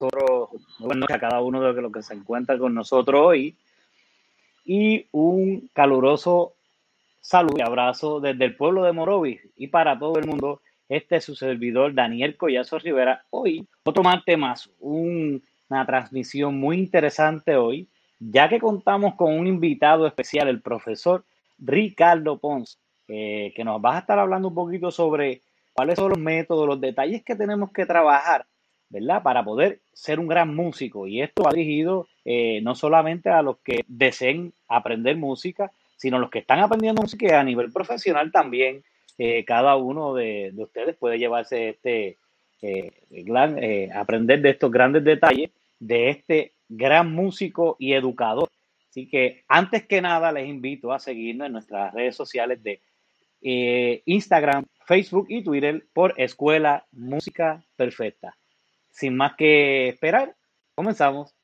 nosotros, a cada uno de los que se encuentra con nosotros hoy. Y un caluroso saludo y abrazo desde el pueblo de Morovis y para todo el mundo. Este es su servidor Daniel Collazo Rivera. Hoy, otro martes más, una transmisión muy interesante hoy, ya que contamos con un invitado especial, el profesor Ricardo Pons, eh, que nos va a estar hablando un poquito sobre cuáles son los métodos, los detalles que tenemos que trabajar, ¿verdad? Para poder ser un gran músico. Y esto va dirigido eh, no solamente a los que deseen aprender música, sino los que están aprendiendo música a nivel profesional también. Eh, cada uno de, ustedes puede llevarse este, eh, aprender de estos grandes detalles de este gran músico y educador. Así que antes que nada les invito a seguirnos en nuestras redes sociales de Instagram, Facebook y Twitter por Escuela Música Perfecta. Sin más que esperar, comenzamos.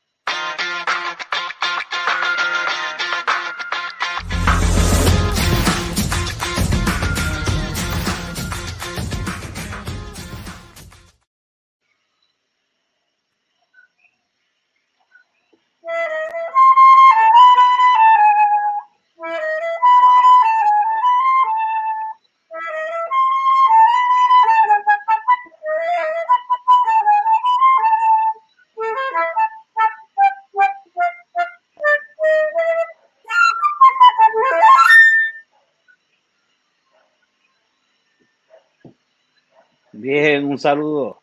Saludo.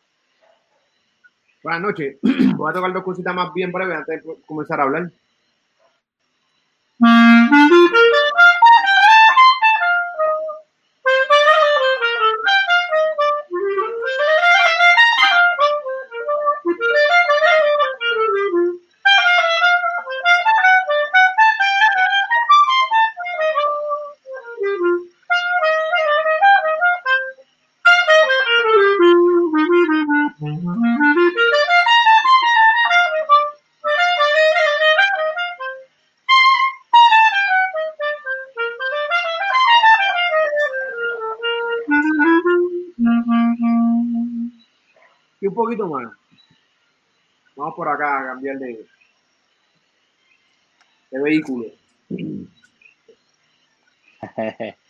Buenas noches. Voy a tocar dos cositas más bien breves antes de comenzar a hablar. Vamos por acá a cambiar de, de vehículo.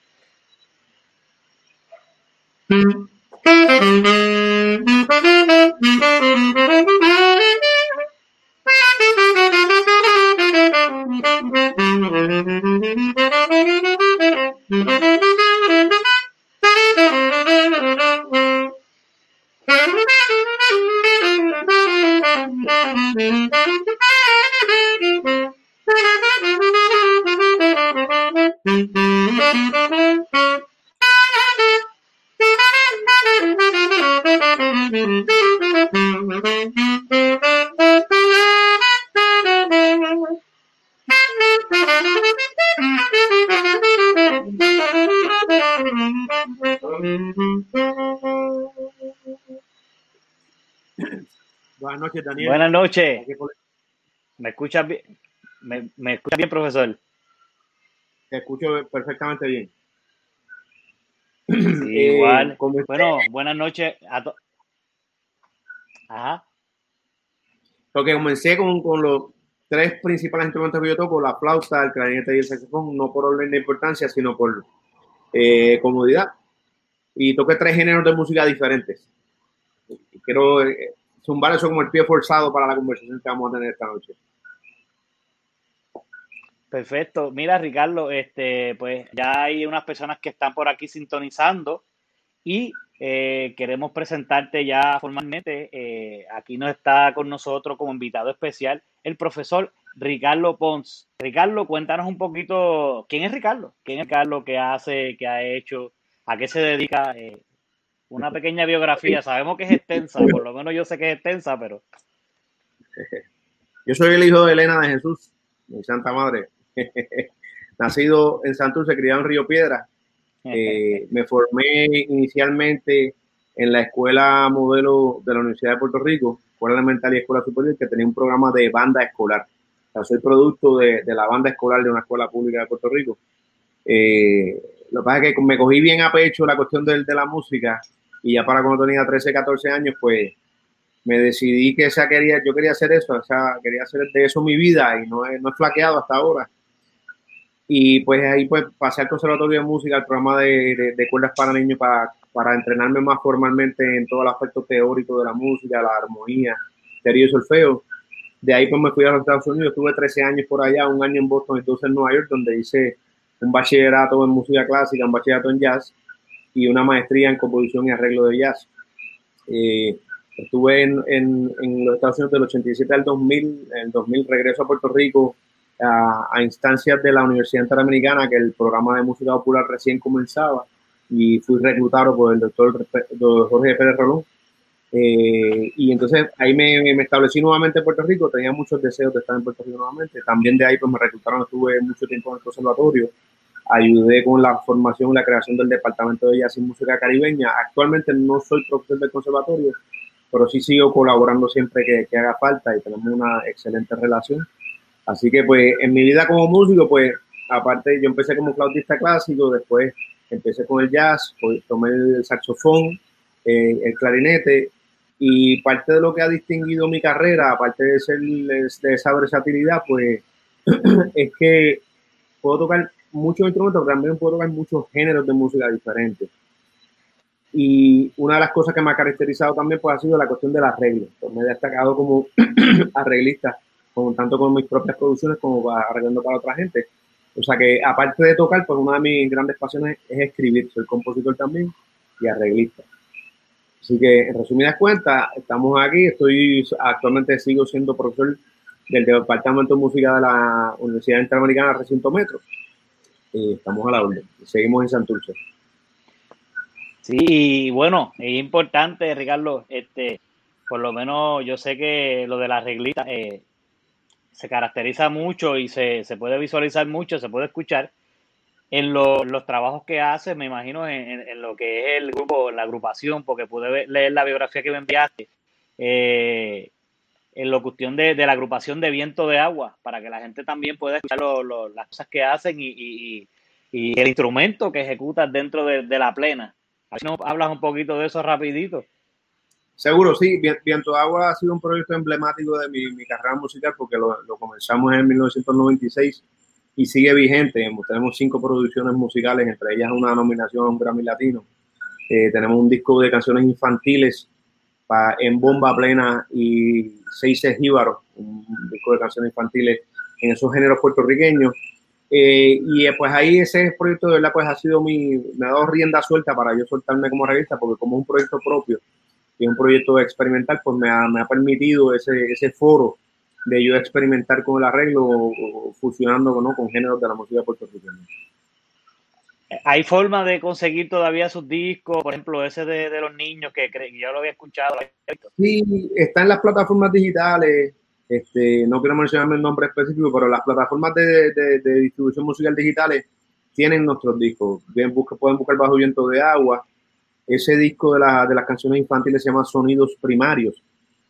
Buenas noches. ¿Me escuchas bien? ¿Me, me escucha bien, profesor? Te escucho perfectamente bien. igual. Eh, bueno, buenas noches a todos. Ajá. Porque comencé con, con, los tres principales instrumentos que yo toco, la flauta, el clarinete y el saxofón, no por orden de importancia, sino por eh, comodidad. Y toqué tres géneros de música diferentes. Quiero eh, zumbar eso como el pie forzado para la conversación que vamos a tener esta noche. Perfecto. Mira, Ricardo, este, pues ya hay unas personas que están por aquí sintonizando y eh, queremos presentarte ya formalmente. Eh, aquí nos está con nosotros como invitado especial el profesor Ricardo Pons. Ricardo, cuéntanos un poquito, ¿quién es Ricardo? ¿Quién es Ricardo? ¿Qué hace? ¿Qué ha hecho? ¿A qué se dedica? Eh, una pequeña biografía. Sabemos que es extensa, por lo menos yo sé que es extensa, pero. Yo soy el hijo de Elena de Jesús, mi Santa Madre. Nacido en Santurce, criado en Río Piedra. Eh, me formé inicialmente en la escuela modelo de la Universidad de Puerto Rico, Escuela Elemental y Escuela Superior, que tenía un programa de banda escolar. O sea, soy producto de, la banda escolar de una escuela pública de Puerto Rico. Eh, lo que pasa es que me cogí bien a pecho la cuestión de, de la música y ya para cuando tenía 13, 14 años, pues me decidí que esa quería, yo quería hacer eso, o sea, quería hacer de eso mi vida y no he, no he flaqueado hasta ahora. Y pues ahí pues pasé al Conservatorio de Música, al programa de, de, cuerdas para niños para, para, entrenarme más formalmente en todo el aspecto teórico de la música, la armonía, teoría y solfeo. De ahí pues me fui a los Estados Unidos, estuve 13 años por allá, un año en Boston, entonces en Nueva York, donde hice un bachillerato en música clásica, un bachillerato en jazz y una maestría en composición y arreglo de jazz. Eh, estuve en, en, en, los Estados Unidos del 87 al 2000, en el 2000 regreso a Puerto Rico a, a, instancias de la Universidad Interamericana, que el programa de música popular recién comenzaba, y fui reclutado por el doctor, Jorge Pérez Rolón. Eh, y entonces ahí me, me, establecí nuevamente en Puerto Rico, tenía muchos deseos de estar en Puerto Rico nuevamente. También de ahí pues me reclutaron, estuve mucho tiempo en el conservatorio ayudé con la formación y la creación del Departamento de Jazz y Música Caribeña. Actualmente no soy profesor del conservatorio, pero sí sigo colaborando siempre que, que, haga falta y tenemos una excelente relación. Así que pues en mi vida como músico, pues aparte yo empecé como flautista clásico, después empecé con el jazz, pues, tomé el saxofón, eh, el clarinete y parte de lo que ha distinguido mi carrera, aparte de, ser, de esa versatilidad, pues es que puedo tocar muchos instrumentos, pero también puedo tocar muchos géneros de música diferentes. Y una de las cosas que me ha caracterizado también pues, ha sido la cuestión del arreglo. Pues, me he destacado como arreglista, con, tanto con mis propias producciones como arreglando para otra gente. O sea que aparte de tocar, pues una de mis grandes pasiones es escribir. Soy compositor también y arreglista. Así que en resumidas cuentas, estamos aquí. Estoy actualmente sigo siendo profesor del Departamento de Música de la Universidad Interamericana Recinto Metro estamos a la orden. Seguimos en Santurce. Sí, bueno, es importante, Ricardo, este, por lo menos yo sé que lo de la reglita eh, se caracteriza mucho y se, puede visualizar mucho, se puede escuchar en los trabajos que hace, me imagino, en, lo que es el grupo, la agrupación, porque pude leer la biografía que me enviaste. Eh, en la cuestión de, la agrupación de viento de agua, para que la gente también pueda escuchar las cosas que hacen y, el instrumento que ejecutas dentro de, la plena. A ver si nos hablas un poquito de eso rapidito. Seguro, sí. Viento de Agua ha sido un proyecto emblemático de mi, carrera musical porque lo, comenzamos en 1996 y sigue vigente. Tenemos cinco producciones musicales, entre ellas una nominación a un Grammy Latino. Eh, tenemos un disco de canciones infantiles en bomba plena y seis jíbaros, un disco de canciones infantiles en esos géneros puertorriqueños. Eh, y eh, pues ahí ese proyecto de verdad pues ha sido mi, me ha dado rienda suelta para yo soltarme como revista, porque como es un proyecto propio y un proyecto experimental, pues me ha, me ha permitido ese, ese foro de yo experimentar con el arreglo, fusionando ¿no? con géneros de la música puertorriqueña. ¿Hay forma de conseguir todavía sus discos? Por ejemplo, ese de, de los niños que yo lo había escuchado. Sí, está en las plataformas digitales. Este, no quiero mencionarme el nombre específico, pero las plataformas de, de, distribución musical digitales tienen nuestros discos. Bien, pueden buscar Bajo Viento de Agua. Ese disco de, la, de las canciones infantiles se llama Sonidos Primarios.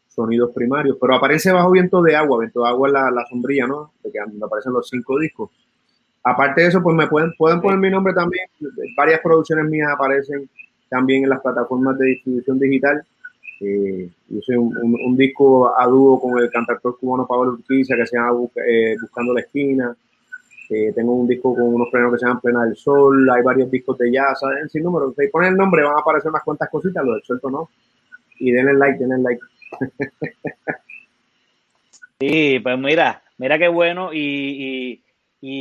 Sonidos Primarios. Pero aparece Bajo Viento de Agua. Viento de Agua es la, la sombrilla, ¿no? De que aparecen los cinco discos Aparte de eso, pues me pueden, pueden poner mi nombre también. Varias producciones mías aparecen también en las plataformas de distribución digital. Eh, yo soy un, disco a dúo con el cantautor cubano Pablo Urquiza que se llama eh, Buscando la Esquina. Eh, tengo un disco con unos frenos que se llaman Plena del Sol. Hay varios discos de jazz, ¿saben? sin número. Si ponen el nombre, van a aparecer unas cuantas cositas, lo suelto no. Y denle like, denle like. sí, pues mira, mira qué bueno. y y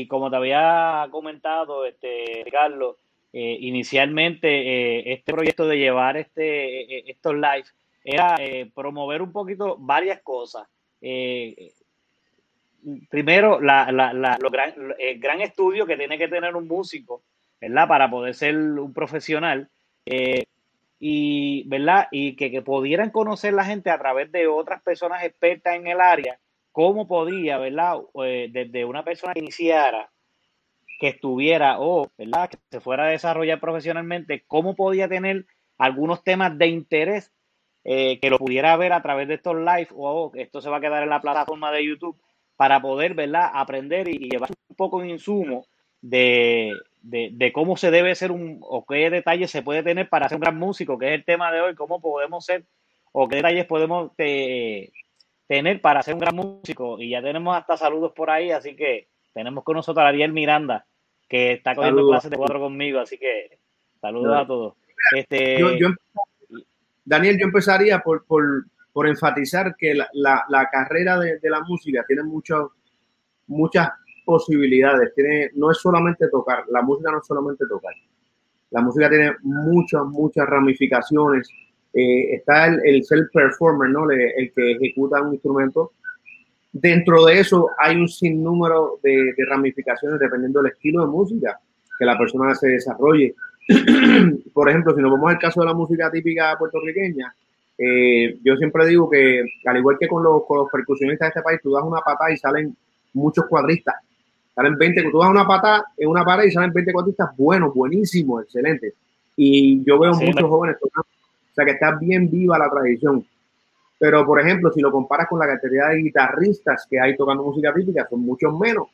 como te había comentado, este, Carlos, eh, inicialmente eh, este proyecto de llevar este, eh, estos live era promover un poquito varias cosas. primero, la, gran, el gran estudio que tiene que tener un músico, ¿verdad? Para poder ser un profesional. y, ¿verdad? Y que pudieran conocer la gente a través de otras personas expertas en el área cómo podía, ¿verdad? Eh, desde una persona que iniciara, que estuviera o, ¿verdad? Que se fuera a desarrollar profesionalmente, cómo podía tener algunos temas de interés eh, que lo pudiera ver a través de estos live o esto se va a quedar en la plataforma de YouTube para poder, ¿verdad? Aprender y, llevar un poco en insumo de, de, cómo se debe ser un, o qué detalles se puede tener para ser un gran músico, que es el tema de hoy, cómo podemos ser o qué detalles podemos tener para ser un gran músico. Y ya tenemos hasta saludos por ahí, así que tenemos con nosotros a Ariel Miranda, que está cogiendo clases de cuatro conmigo, así que saludos a todos. Este, Daniel, yo empezaría por, por, enfatizar que la, la, carrera de, de, la música tiene mucho, muchas posibilidades. Tiene, no es solamente tocar, la música no es solamente tocar. La música tiene muchas, muchas ramificaciones. Eh, está el, el self-performer, ¿no? El, que ejecuta un instrumento. Dentro de eso hay un sinnúmero de, de ramificaciones dependiendo del estilo de música que la persona se desarrolle. Por ejemplo, si nos vamos al caso de la música típica puertorriqueña, eh, yo siempre digo que, al igual que con los, con los percusionistas de este país, tú das una patada y salen muchos cuadristas Salen 20, tú das una pata en una pared y salen 20 cuantistas buenos, buenísimos, excelentes. Y yo veo muchos jóvenes tocando. O sea que está bien viva la tradición. Pero, por ejemplo, si lo comparas con la cantidad de guitarristas que hay tocando música típica, son muchos menos.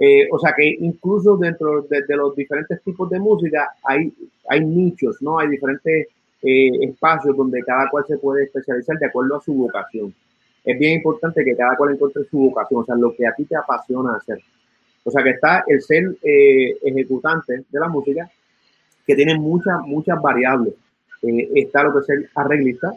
Eh, o sea que incluso dentro de, los diferentes tipos de música hay, hay nichos, ¿no? Hay diferentes eh, espacios donde cada cual se puede especializar de acuerdo a su vocación. Es bien importante que cada cual encuentre su vocación, o sea, lo que a ti te apasiona hacer. O sea que está el ser eh, ejecutante de la música, que tiene muchas, muchas variables. Eh, está lo que es el arreglista,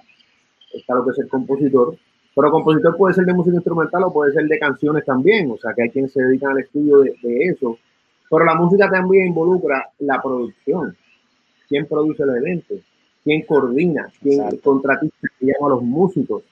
está lo que es el compositor, pero compositor puede ser de música instrumental o puede ser de canciones también, o sea que hay quienes se dedican al estudio de, eso. Pero la música también involucra la producción. ¿Quién produce el evento? ¿Quién coordina? ¿Quién contratista que llama a los músicos?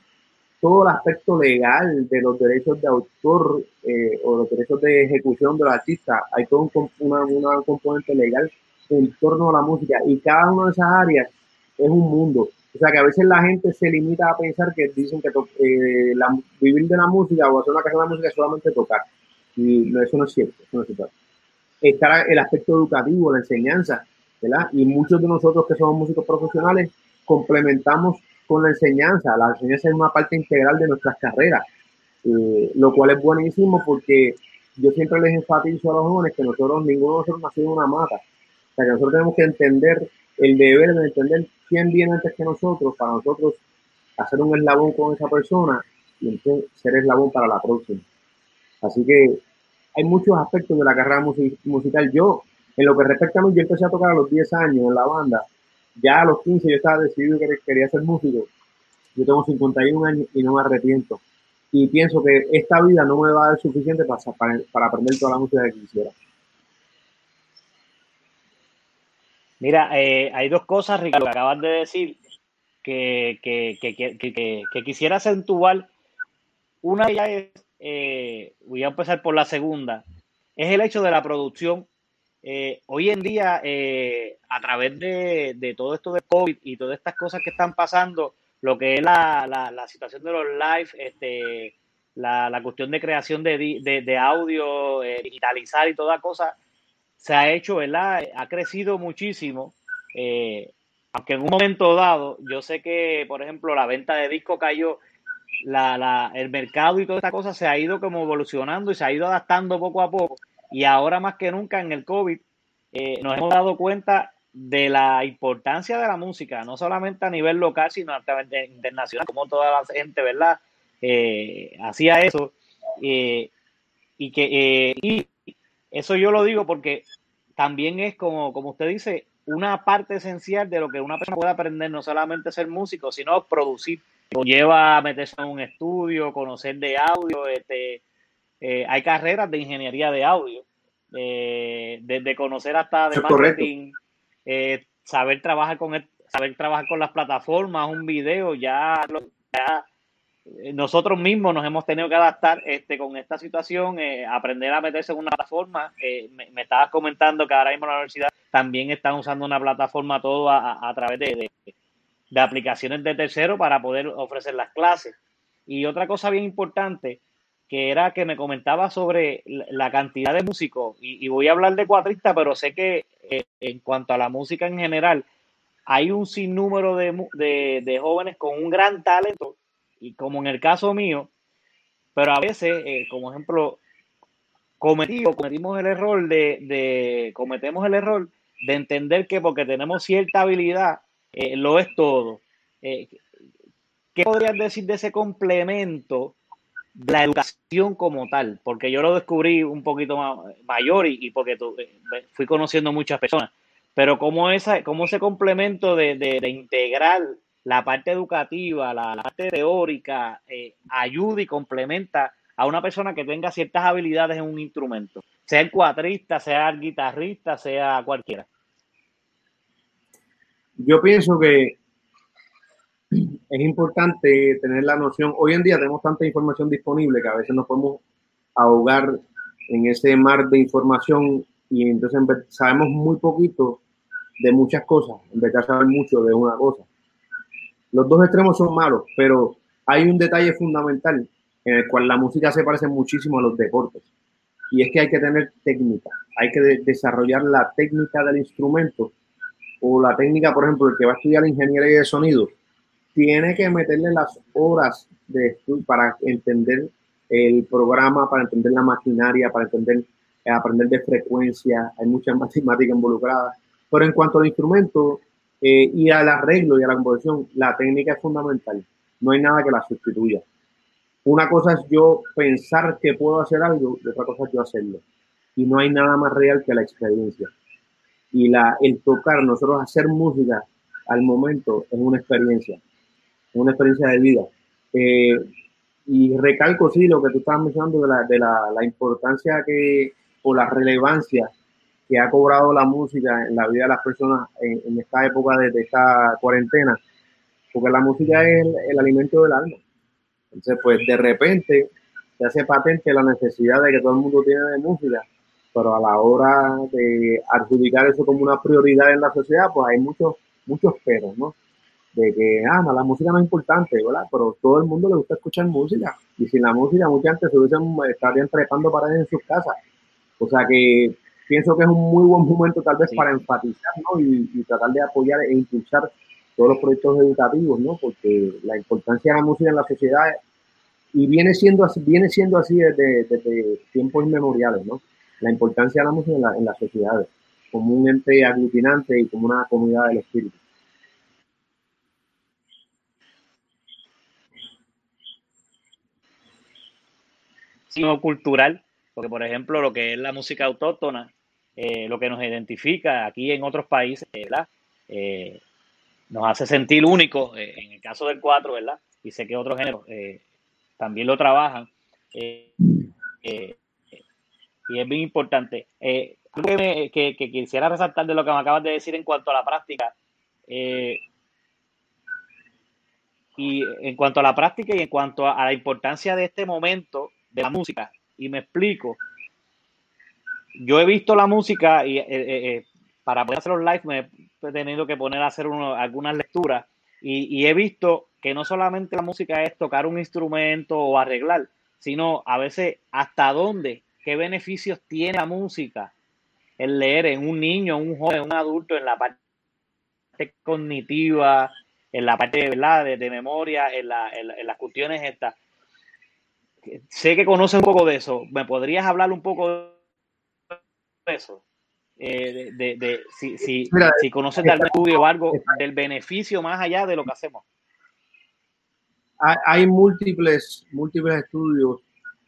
todo el aspecto legal de los derechos de autor eh, o los derechos de ejecución de los artistas. Hay todo un, una, una, componente legal en torno a la música y cada una de esas áreas es un mundo. O sea que a veces la gente se limita a pensar que dicen que eh, la, vivir de la música o hacer una carrera de la música es solamente tocar. Y eso no es cierto. Eso no es cierto. Está el aspecto educativo, la enseñanza, ¿verdad? Y muchos de nosotros que somos músicos profesionales complementamos con la enseñanza. La enseñanza es una parte integral de nuestras carreras, eh, lo cual es buenísimo porque yo siempre les enfatizo a los jóvenes que nosotros, ninguno de nosotros nació en una mata. O sea, que nosotros tenemos que entender el deber de entender quién viene antes que nosotros para nosotros hacer un eslabón con esa persona y entonces ser eslabón para la próxima. Así que hay muchos aspectos de la carrera musical. Yo, en lo que respecta a mí, yo empecé a tocar a los 10 años en la banda ya a los 15 yo estaba decidido que quería ser músico. Yo tengo 51 años y no me arrepiento. Y pienso que esta vida no me va a dar suficiente para, para, aprender toda la música que quisiera. Mira, eh, hay dos cosas, Ricardo, que acabas de decir que, que, que, que quisiera acentuar. Una de ellas es, eh, voy a empezar por la segunda, es el hecho de la producción eh, hoy en día, eh, a través de, todo esto de COVID y todas estas cosas que están pasando, lo que es la, situación de los live, este, la, cuestión de creación de, audio, eh, digitalizar y toda cosa, se ha hecho, ¿verdad? Ha crecido muchísimo. aunque en un momento dado, yo sé que, por ejemplo, la venta de disco cayó, el mercado y toda esta cosa se ha ido como evolucionando y se ha ido adaptando poco a poco y ahora más que nunca en el COVID eh, nos hemos dado cuenta de la importancia de la música, no solamente a nivel local, sino a nivel internacional, como toda la gente, ¿verdad? Eh, hacía eso. Eh, y que y eso yo lo digo porque también es como, como usted dice, una parte esencial de lo que una persona puede aprender, no solamente ser músico, sino producir. Lleva a meterse en un estudio, conocer de audio, este, eh, hay carreras de ingeniería de audio, eh, desde conocer hasta de marketing, eh, saber trabajar con saber trabajar con las plataformas, un video, ya, nosotros mismos nos hemos tenido que adaptar este, con esta situación, aprender a meterse en una plataforma. Me, estabas comentando que ahora mismo la universidad también están usando una plataforma todo a, través de, de, aplicaciones de tercero para poder ofrecer las clases. Y otra cosa bien importante que era que me comentaba sobre la cantidad de músicos, y, voy a hablar de cuatrista, pero sé que eh, en cuanto a la música en general, hay un sinnúmero de, de, jóvenes con un gran talento, y como en el caso mío, pero a veces, eh, como ejemplo, cometimos, cometimos el error de, de, cometemos el error de entender que porque tenemos cierta habilidad, eh, lo es todo ¿qué podrías decir de ese complemento de la educación como tal? Porque yo lo descubrí un poquito mayor y, porque eh, fui conociendo muchas personas, pero cómo, esa, cómo ese complemento de, de, integrar la parte educativa, la, parte teórica, eh, ayuda y complementa a una persona que tenga ciertas habilidades en un instrumento, sea el cuatrista, sea el guitarrista, sea cualquiera. Yo pienso que es importante tener la noción, hoy en día tenemos tanta información disponible que a veces nos podemos ahogar en ese mar de información y entonces sabemos muy poquito de muchas cosas, en vez de saber mucho de una cosa. Los dos extremos son malos, pero hay un detalle fundamental en el cual la música se parece muchísimo a los deportes. Y es que hay que tener técnica, hay que desarrollar la técnica del instrumento o la técnica, por ejemplo, el que va a estudiar ingeniería de sonido, tiene que meterle las horas de estudio para entender el programa, para entender la maquinaria, para entender, eh, aprender de frecuencia, hay mucha matemática involucrada. Pero en cuanto al instrumento eh, y al arreglo y a la composición, la técnica es fundamental. No hay nada que la sustituya. Una cosa es yo pensar que puedo hacer algo, y otra cosa es yo hacerlo. Y no hay nada más real que la experiencia. Y la, el tocar, nosotros hacer música al momento es una experiencia una experiencia de vida. Eh, y recalco, sí, lo que tú estabas mencionando de la, de la, la, importancia que, o la relevancia que ha cobrado la música en la vida de las personas en, esta época de, esta cuarentena, porque la música es el, alimento del alma. Entonces, pues de repente se hace patente la necesidad de que todo el mundo tiene de música, pero a la hora de adjudicar eso como una prioridad en la sociedad, pues hay muchos, muchos peros, ¿no? de que, ah, la música no es importante, ¿verdad? Pero todo el mundo le gusta escuchar música. Y sin la música, mucha gente se hubiesen, estarían trepando paredes en sus casas. O sea que pienso que es un muy buen momento tal vez para enfatizar, ¿no? Y, tratar de apoyar e impulsar todos los proyectos educativos, ¿no? Porque la importancia de la música en la sociedad y viene siendo así, viene siendo así desde, desde tiempos inmemoriales, ¿no? La importancia de la música en, la, en las sociedades, como un ente aglutinante y como una comunidad del espíritu. sino cultural, porque por ejemplo lo que es la música autóctona, eh, lo que nos identifica aquí en otros países, ¿verdad? Eh, nos hace sentir únicos, eh, en el caso del cuatro, ¿verdad? Y sé que otros géneros también lo trabajan. y es bien importante. que, que, que, quisiera resaltar de lo que me acabas de decir en cuanto a la práctica. y en cuanto a la práctica y en cuanto a la importancia de este momento de la música. Y me explico. Yo he visto la música y eh, eh, eh, para poder hacer los live me he tenido que poner a hacer algunas lecturas y, he visto que no solamente la música es tocar un instrumento o arreglar, sino a veces hasta dónde, qué beneficios tiene la música el leer en un niño, un joven, un adulto, en la parte cognitiva, en la parte ¿verdad? De, de memoria, en, la, en, las cuestiones estas sé que conoces un poco de eso. ¿Me podrías hablar un poco de eso? Eh, de, si, si, si, conoces de algún estudio o algo del beneficio más allá de lo que hacemos. Hay, múltiples, múltiples estudios,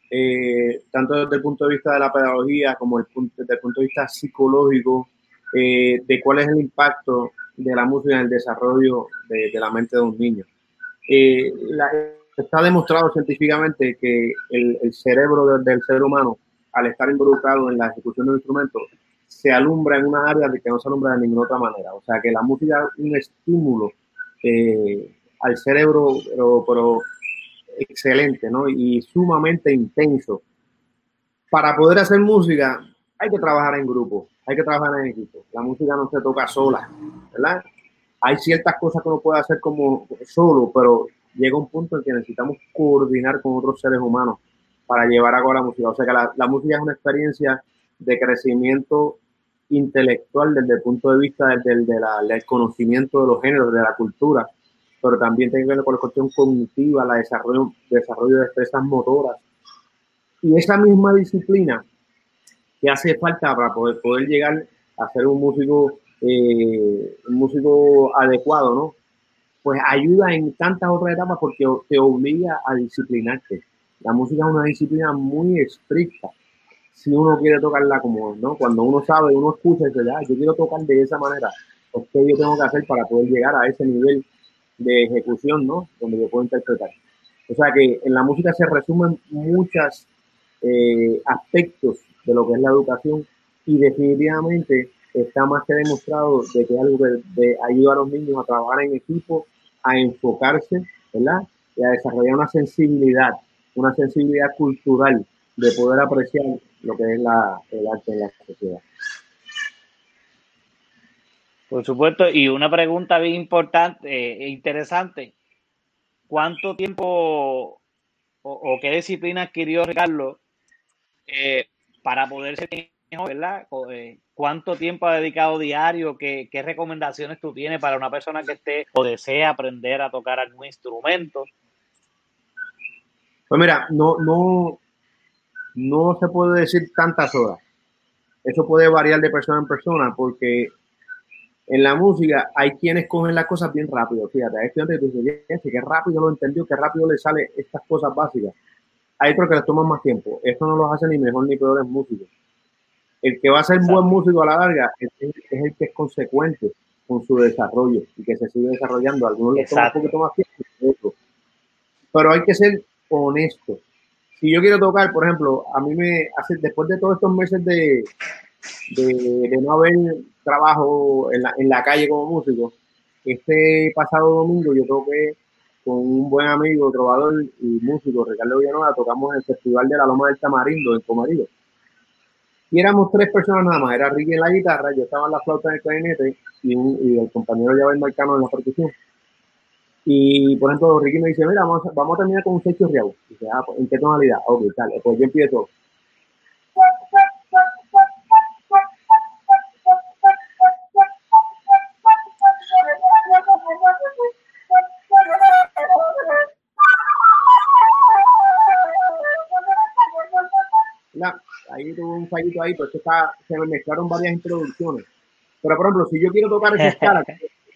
eh, tanto desde el punto de vista de la pedagogía como desde el punto de vista psicológico, eh, de cuál es el impacto de la música en el desarrollo de, la mente de un niño. La, está demostrado científicamente que el, cerebro del, ser humano, al estar involucrado en la ejecución de un instrumento, se alumbra en una área de que no se alumbra de ninguna otra manera. O sea que la música es un estímulo eh, al cerebro, pero, excelente, ¿no? Y sumamente intenso. Para poder hacer música hay que trabajar en grupo, hay que trabajar en equipo. La música no se toca sola, ¿verdad? Hay ciertas cosas que uno puede hacer como solo, pero llega un punto en que necesitamos coordinar con otros seres humanos para llevar a cabo la música. O sea que la, música es una experiencia de crecimiento intelectual desde el punto de vista del, del, conocimiento de los géneros, de la cultura, pero también tiene que ver con la cuestión cognitiva, la desarrollo, desarrollo de destrezas motoras. Y esa misma disciplina que hace falta para poder, poder llegar a ser un músico, eh, músico adecuado, ¿no? pues ayuda en tantas otras etapas porque te obliga a disciplinarte. La música es una disciplina muy estricta. Si uno quiere tocarla como, ¿no? Cuando uno sabe, uno escucha y dice, yo quiero tocar de esa manera, pues, ¿qué yo tengo que hacer para poder llegar a ese nivel de ejecución, ¿no? Donde yo puedo interpretar. O sea que en la música se resumen muchos eh, aspectos de lo que es la educación y definitivamente está más que demostrado de que algo de, ayuda a los niños a trabajar en equipo, a enfocarse, ¿verdad? Y a desarrollar una sensibilidad, una sensibilidad cultural de poder apreciar lo que es la, el arte en la sociedad. Por supuesto, y una pregunta bien importante e interesante. ¿Cuánto tiempo o, qué disciplina adquirió Ricardo eh, para poder ser mejor, ¿verdad? Eh, ¿Cuánto tiempo ha dedicado diario? ¿Qué, ¿Qué, recomendaciones tú tienes para una persona que esté o desea aprender a tocar algún instrumento? Pues mira, no, no, no se puede decir tantas horas. Eso puede variar de persona en persona porque en la música hay quienes cogen las cosas bien rápido. Fíjate, hay estudiantes que dicen, qué rápido lo entendió, qué rápido le sale estas cosas básicas. Hay otros que les toman más tiempo. Esto no los hace ni mejor ni peores músicos. El que va a ser buen músico a la larga es, el que es consecuente con su desarrollo y que se sigue desarrollando. Algunos les toman un poquito más tiempo Pero hay que ser honesto. Si yo quiero tocar, por ejemplo, a mí me hace, después de todos estos meses de, de, no haber trabajo en la, en la, calle como músico, este pasado domingo yo toqué con un buen amigo, trovador y músico, Ricardo Villanueva, tocamos en el Festival de la Loma del Tamarindo, en Comarido. Y éramos tres personas nada más, era Ricky en la guitarra, yo estaba en la flauta en el clarinete y, y el compañero Javier Marcano en la percusión. Y por ejemplo, Ricky me dice, mira, vamos, vamos a terminar con un sexo real. Dice, ah, pues, ¿en qué tonalidad? Ok, tal, pues yo empiezo. ahí tuve un fallito ahí, pero está, se me mezclaron varias introducciones. Pero por ejemplo, si yo quiero tocar esa escala,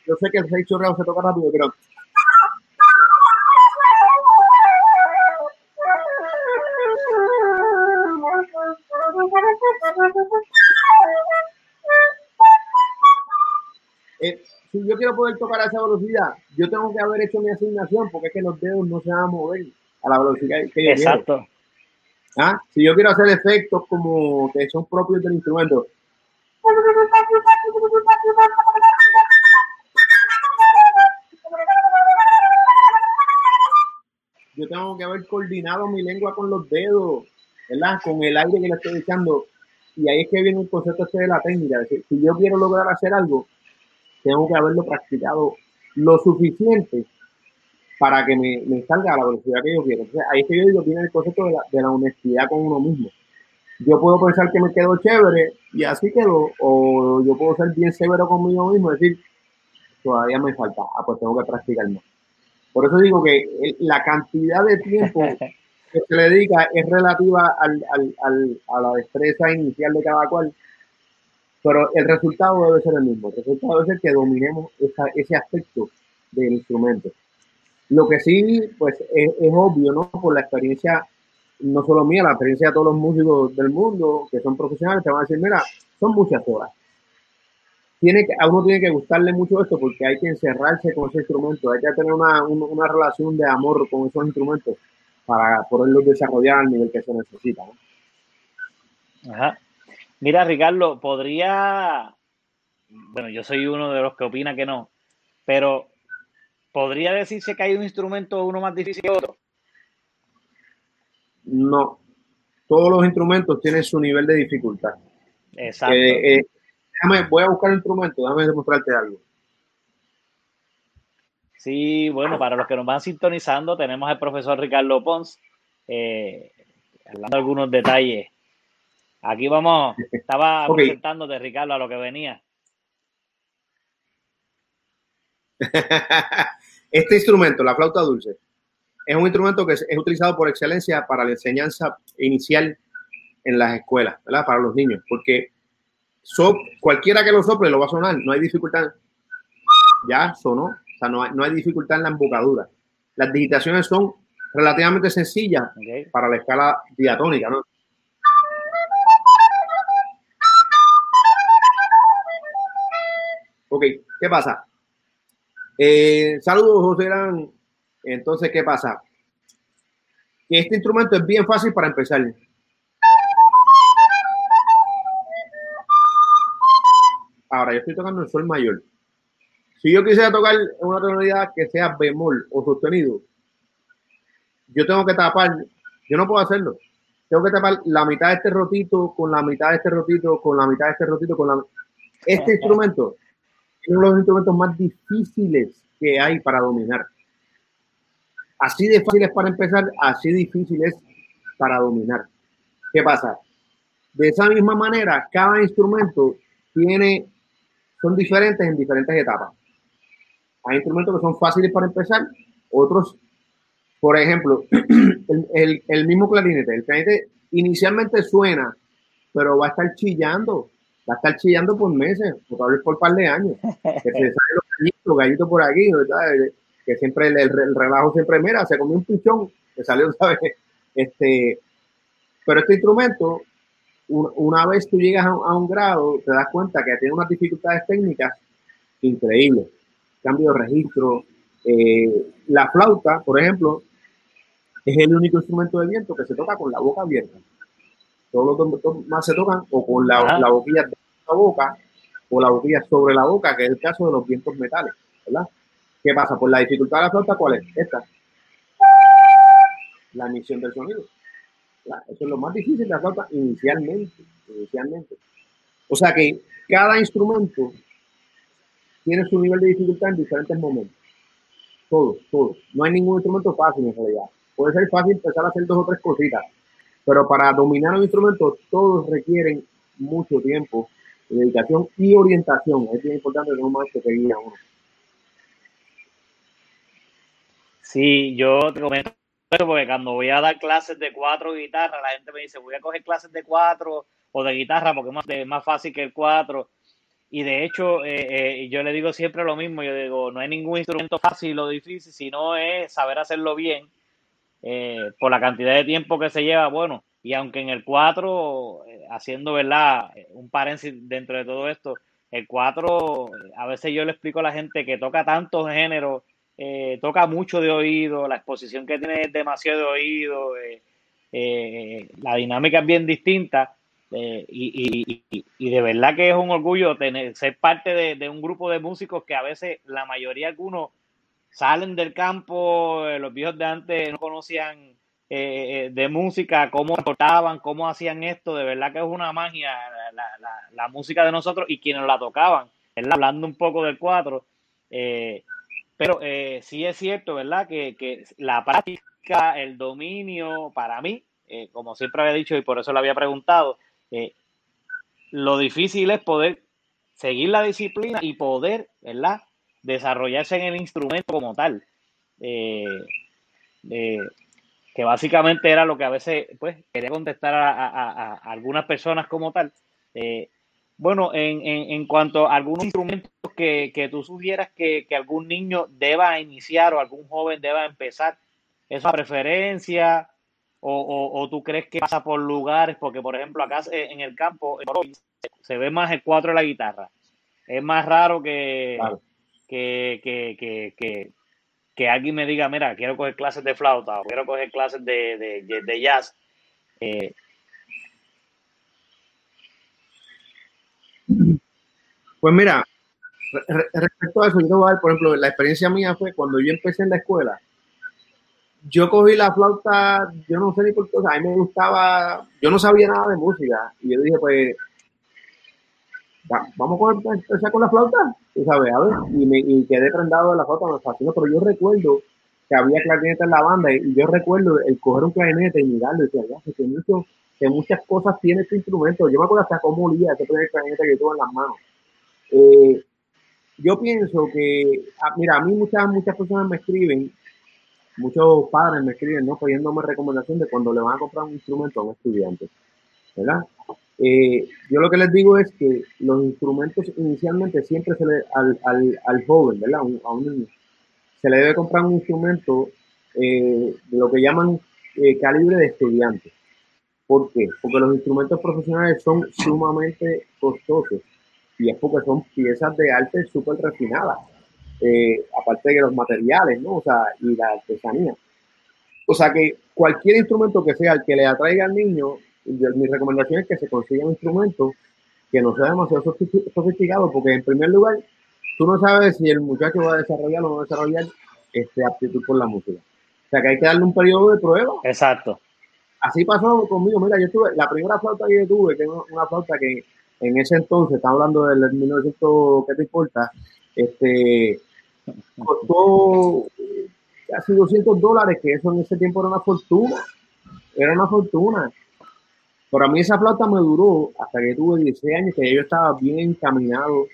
yo sé que el 6 chorreado se toca rápido, pero si yo quiero poder tocar a esa velocidad, yo tengo que haber hecho mi asignación porque es que los dedos no se van a mover a la velocidad que yo Exacto. ¿Ah? Si yo quiero hacer efectos como que son propios del instrumento. Yo tengo que haber coordinado mi lengua con los dedos, ¿verdad? Con el aire que le estoy echando. Y ahí es que viene el concepto este de la técnica. Si yo quiero lograr hacer algo, tengo que haberlo practicado lo suficiente para que me, me salga a la velocidad que yo quiero. Entonces, ahí es que yo digo, tiene el concepto de la, de la honestidad con uno mismo. Yo puedo pensar que me quedo chévere y así quedo, o yo puedo ser bien severo conmigo mismo y decir, todavía me falta, ah, pues tengo que practicar más. Por eso digo que la cantidad de tiempo que se le dedica es relativa al, al, al, a la destreza inicial de cada cual, pero el resultado debe ser el mismo. El resultado debe ser que dominemos esa, ese aspecto del instrumento. Lo que sí, pues es, obvio, ¿no? Por la experiencia, no solo mía, la experiencia de todos los músicos del mundo que son profesionales, te van a decir, mira, son muchas horas. Tiene que, a uno tiene que gustarle mucho esto porque hay que encerrarse con ese instrumento, hay que tener una, una, relación de amor con esos instrumentos para poderlos desarrollar al nivel que se necesita. ¿no? Ajá. Mira, Ricardo, podría, bueno, yo soy uno de los que opina que no, pero ¿podría decirse que hay un instrumento uno más difícil que otro? No. Todos los instrumentos tienen su nivel de dificultad. Exacto. Eh, eh, déjame, voy a buscar el instrumento, déjame demostrarte algo. Sí, bueno, para los que nos van sintonizando, tenemos al profesor Ricardo Pons, eh, hablando de algunos detalles. Aquí vamos, estaba presentándote, Ricardo, a lo que venía. Este instrumento, la flauta dulce, es un instrumento que es, utilizado por excelencia para la enseñanza inicial en las escuelas, ¿verdad? Para los niños, porque cualquiera que lo sople lo va a sonar, no hay dificultad. Ya sonó, O sea, no hay, no hay dificultad en la embocadura. Las digitaciones son relativamente sencillas para la escala diatónica, ¿no? Ok, ¿qué pasa? Eh, saludos, José Gran. Entonces, ¿qué pasa? Que este instrumento es bien fácil para empezar. Ahora, yo estoy tocando el sol mayor. Si yo quisiera tocar una tonalidad que sea bemol o sostenido, yo tengo que tapar, yo no puedo hacerlo. Tengo que tapar la mitad de este rotito con la mitad de este rotito, con la mitad de este rotito, con la... Este instrumento uno de los instrumentos más difíciles que hay para dominar. Así de fácil es para empezar, así difícil es para dominar. ¿Qué pasa? De esa misma manera, cada instrumento tiene, son diferentes en diferentes etapas. Hay instrumentos que son fáciles para empezar, otros, por ejemplo, el, el mismo clarinete. El clarinete inicialmente suena, pero va a estar chillando va a estar chillando por meses, por por un par de años. Que se salen los gallitos, por aquí, ¿verdad? Que siempre el, relajo siempre, mira, se comió un pichón, que salió, ¿sabes? Este, pero este instrumento, una vez tú llegas a, un grado, te das cuenta que tiene unas dificultades técnicas increíbles. Cambio de registro. Eh, la flauta, por ejemplo, es el único instrumento de viento que se toca con la boca abierta todos los más se tocan o con la, la boquilla la boca o la boquilla sobre la boca, que es el caso de los vientos metales, ¿verdad? ¿Qué pasa? Pues la dificultad de la flauta, ¿cuál es? Esta. La emisión del sonido. Eso es lo más difícil de la flauta inicialmente, inicialmente. O sea que cada instrumento tiene su nivel de dificultad en diferentes momentos. Todos, todos. No hay ningún instrumento fácil en realidad. Puede ser fácil empezar a hacer dos o tres cositas, pero para dominar un instrumento, todos requieren mucho tiempo, dedicación y orientación. Es bien importante que un te guíe a uno. Sí, yo te comento porque cuando voy a dar clases de cuatro guitarras, la gente me dice, voy a coger clases de cuatro o de guitarra porque es más, más fácil que el cuatro. Y de hecho, eh, eh, yo le digo siempre lo mismo, yo digo, no hay ningún instrumento fácil o difícil, sino es saber hacerlo bien eh, por la cantidad de tiempo que se lleva, bueno, y aunque en el 4, eh, haciendo, ¿verdad? Un paréntesis dentro de todo esto, el 4, a veces yo le explico a la gente que toca tantos géneros, eh, toca mucho de oído, la exposición que tiene es demasiado de oído, la dinámica es bien distinta. Y, y, de verdad que es un orgullo tener, ser parte de, de un grupo de músicos que a veces la mayoría, algunos, salen del campo, eh, los viejos de antes no conocían eh, eh, de música, cómo portaban, cómo hacían esto, de verdad que es una magia la, música de nosotros y quienes la tocaban, hablando un poco del cuatro, pero sí es cierto, ¿verdad? Que, que, la práctica, el dominio, para mí, como siempre había dicho y por eso lo había preguntado, lo difícil es poder seguir la disciplina y poder, ¿verdad? desarrollarse en el instrumento como tal. Eh, eh, que básicamente era lo que a veces pues quería contestar a, algunas personas como tal. Eh, bueno, en, cuanto a algunos instrumentos que, tú sugieras que, algún niño deba iniciar o algún joven deba empezar, ¿es una preferencia o, tú crees que pasa por lugares? Porque, por ejemplo, acá en el campo se ve más el cuatro de la guitarra. Es más raro que, que, que, que, que, alguien me diga, mira, quiero coger clases de flauta o quiero coger clases de, de, jazz. Eh, pues mira, respecto a eso, yo voy a dar, por ejemplo, la experiencia mía fue cuando yo empecé en la escuela, yo cogí la flauta, yo no sé ni por qué, o a mí me gustaba, yo no sabía nada de música, y yo dije, pues, vamos a empezar con la flauta, sabes, a ver, y, me, quedé prendado de la flauta, me fascinó, pero yo recuerdo que había clarinete en la banda y, yo recuerdo el coger un clarinete y mirarlo y decir, que, mucho, que muchas cosas tiene este instrumento. Yo me acuerdo hasta cómo olía ese primer clarinete que tuve en las manos. Eh, yo pienso que, ah, mira, a mí muchas, muchas personas me escriben, muchos padres me escriben, ¿no? Pidiéndome recomendación de cuando le van a comprar un instrumento a un estudiante, ¿verdad? Eh, yo lo que les digo es que los instrumentos inicialmente siempre se le al, al, al joven, ¿verdad? a un niño, se le debe comprar un instrumento de lo que llaman calibre de estudiante. ¿Por qué? Porque los instrumentos profesionales son sumamente costosos y es porque son piezas de arte súper refinadas, aparte de los materiales, ¿no? O sea, y la artesanía. O sea que cualquier instrumento que sea el que le atraiga al niño, mi recomendación es que se consiga un instrumento que no sea demasiado sofisticado, porque en primer lugar, tú no sabes si el muchacho va a desarrollar o no va a desarrollar este, aptitud por la música. O sea que hay que darle un periodo de prueba. Exacto. Así pasó conmigo. Mira, yo tuve, la primera flauta que yo tuve, que es una flauta que en ese entonces, está hablando del 1900, ¿qué te importa? Este, costó casi 200 dólares, que eso en ese tiempo era una fortuna. Era una fortuna. Pero a mí esa flauta me duró hasta que tuve 16 años, que yo estaba bien encaminado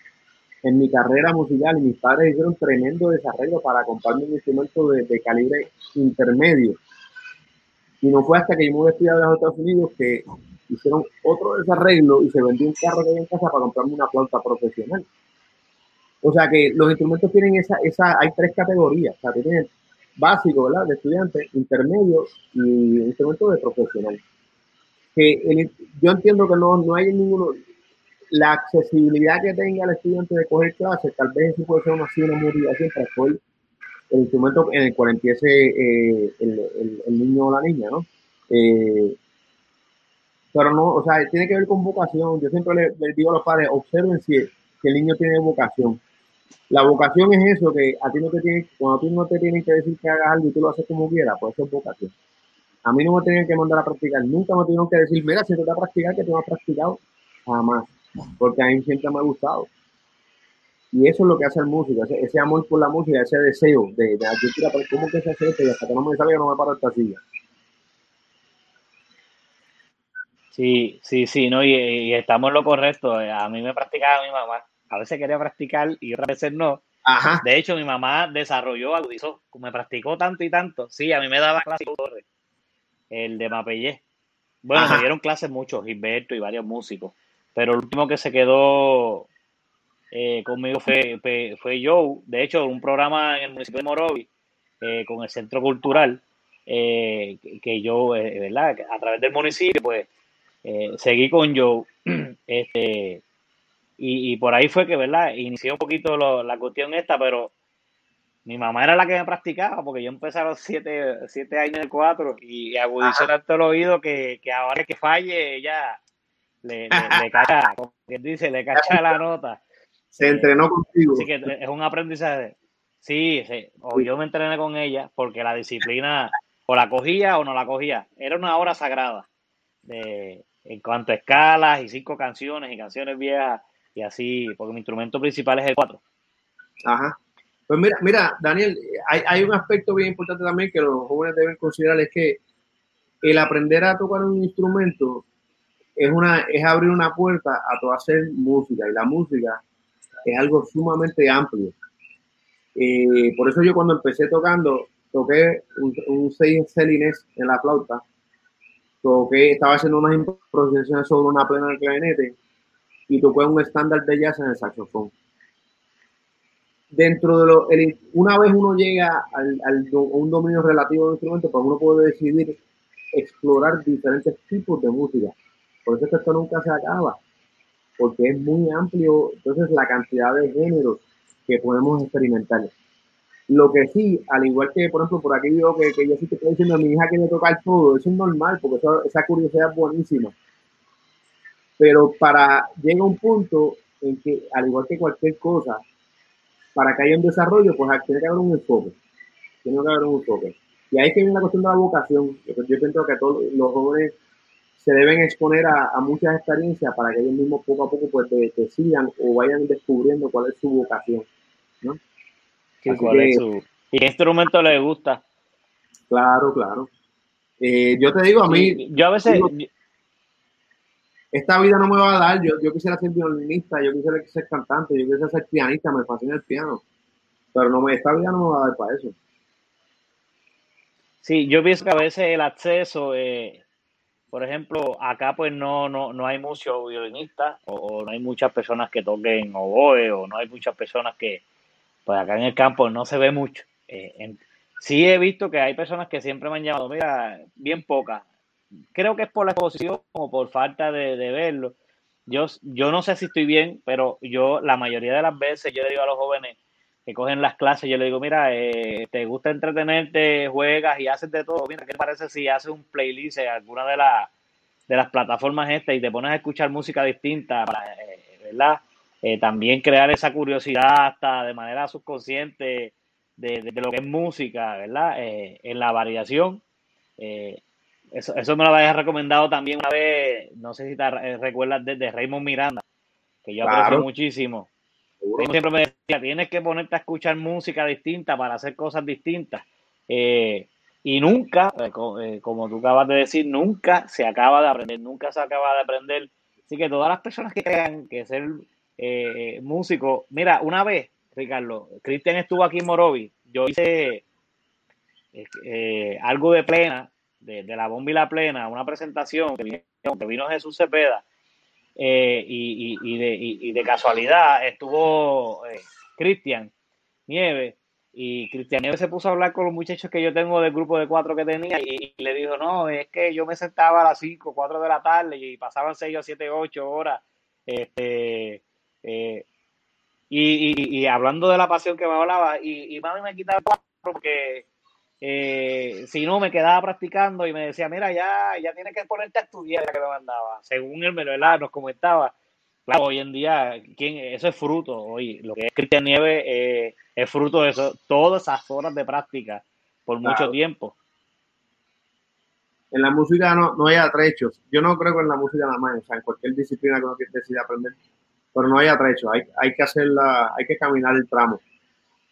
en mi carrera musical y mis padres hicieron tremendo desarrollo para comprarme un instrumento de, calibre intermedio. Y no fue hasta que yo me a estudiar a los Estados Unidos que hicieron otro desarreglo y se vendió un carro que había en casa para comprarme una flauta profesional. O sea que los instrumentos tienen esa, esa hay tres categorías. O sea, tienen básico, ¿verdad? De estudiante, intermedio y instrumento de profesional. Que yo entiendo que no, no hay ninguno, la accesibilidad que tenga el estudiante de coger clases, tal vez eso puede ser una, así, una motivación para el instrumento en el cual empiece eh, el, el, niño o la niña, ¿no? Eh, pero no, o sea, tiene que ver con vocación. Yo siempre les, digo a los padres, observen si, el niño tiene vocación la vocación es eso, que a ti no te tiene, cuando ti no te tienen que decir que hagas algo y tú lo haces como quieras, pues eso es vocación. A mí no me tienen que mandar a practicar, nunca me tienen que decir, mira, si te a practicar, que no has practicado, jamás, porque a mí siempre me ha gustado. Y eso es lo que hace el músico, ese, amor por la música, ese deseo de, de, de pero ¿cómo que se hace esto? Y hasta que no me salga, no me paro esta silla. Sí, sí, sí, no, y, y, estamos en lo correcto. A mí me practicaba mi mamá a veces quería practicar y otras veces no. De hecho, mi mamá desarrolló, agudizó, me practicó tanto y tanto. Sí, a mí me daba clases el de Mapellé. Bueno, me dieron clases muchos, Gilberto y varios músicos, pero el último que se quedó eh, conmigo fue, fue, Joe. De hecho, un programa en el municipio de Morovi eh, con el Centro Cultural, eh, que yo, ¿verdad? A través del municipio, pues, seguí con Joe. este y, por ahí fue que, ¿verdad? Inicié un poquito la cuestión esta, pero mi mamá era la que me practicaba, porque yo empecé a los siete, siete años el cuatro y agudizó tanto el oído que, que ahora que falle ella le, le, cacha, como quien dice, le cacha la nota. Se entrenó contigo. Así que es un aprendizaje. Sí, sí, o yo me entrené con ella porque la disciplina o la cogía o no la cogía. Era una hora sagrada de, en cuanto a escalas y cinco canciones y canciones viejas y así, porque mi instrumento principal es el 4. Ajá. Pues mira, mira, Daniel, hay, hay, un aspecto bien importante también que los jóvenes deben considerar, es que el aprender a tocar un instrumento es, una, es abrir una puerta a todo hacer música, y la música es algo sumamente amplio. Eh, por eso yo cuando empecé tocando, toqué un, un 6 celines en la flauta, toqué, estaba haciendo unas improvisaciones sobre una plena de clarinete, y tocó un estándar de jazz en el saxofón. Dentro de lo, una vez uno llega al, al, a un dominio relativo del instrumento, pues uno puede decidir explorar diferentes tipos de música. Por eso es que esto nunca se acaba, porque es muy amplio, entonces la cantidad de géneros que podemos experimentar. Lo que sí, al igual que, por ejemplo, por aquí veo que, que yo sí te estoy diciendo a mi hija que quiere tocar todo, eso es normal, porque esa curiosidad es buenísima pero para llega un punto en que, al igual que cualquier cosa, para que haya un desarrollo, pues tiene que haber un enfoque. Tiene que haber un enfoque. Y ahí es que viene la cuestión de la vocación. Yo pienso que todos los jóvenes se deben exponer a, muchas experiencias para que ellos mismos poco a poco pues decidan o vayan descubriendo cuál es su vocación. ¿no? ¿Y qué instrumento les gusta? Claro, claro. Eh, yo te digo, a mí... yo a veces esta vida no me va a dar, yo, yo quisiera ser violinista, yo quisiera ser cantante, yo quisiera ser pianista, me fascina el piano, pero no me, esta vida no me va a dar para eso. Sí, yo pienso que a veces el acceso, eh, por ejemplo, acá pues no, no, no hay muchos violinistas o, no hay muchas personas que toquen oboe o no hay muchas personas que, pues acá en el campo no se ve mucho. Eh, sí he visto que hay personas que siempre me han llamado, mira, bien pocas. Creo que es por la exposición o por falta de, verlo. Yo, yo no sé si estoy bien, pero yo la mayoría de las veces yo le digo a los jóvenes que cogen las clases, yo le digo, mira, eh, te gusta entretenerte, juegas y haces de todo. Mira, ¿qué parece si haces un playlist en alguna de, las de las plataformas estas y te pones a escuchar música distinta, eh, ¿verdad? Eh, también crear esa curiosidad hasta de manera subconsciente de, lo que es música, ¿verdad? Eh, en la variación. Eh, eso, eso me lo había recomendado también una vez, no sé si te recuerdas, de, Raymond Miranda, que yo aprecio muchísimo. siempre me decía, tienes que ponerte a escuchar música distinta para hacer cosas distintas. y nunca, como tú acabas de decir, nunca se acaba de aprender, nunca se acaba de aprender. Así que todas las personas que crean que ser eh, músico. Mira, una vez, Ricardo, Cristian estuvo aquí en Morovi. Yo hice eh, algo de plena, de, la bomba y la plena, una presentación que vino, Jesús Cepeda. Eh, y, de, casualidad estuvo Cristian Nieves y Cristian Nieves se puso a hablar con los muchachos que yo tengo del grupo de cuatro que tenía y, le dijo, no, es que yo me sentaba a las 5, 4 de la tarde y pasaban 6 o 7, 8 horas este, eh, y, hablando de la pasión que me hablaba, y, y mami me quitaba porque eh, si no me quedaba practicando y me decía, mira, ya, ya tienes que ponerte a estudiar la que me mandaba. Según él lo nos comentaba. Claro, hoy en día, ¿quién, eso es fruto. Hoy, lo que es Cristian Nieves eh, es fruto de eso, todas esas horas de práctica por mucho tiempo. En la música no, no hay atrechos. Yo no creo que en la música nada más, o sea, en cualquier disciplina que uno decida aprender, pero no hay atrecho, hay, hay que hacerla, hay que caminar el tramo.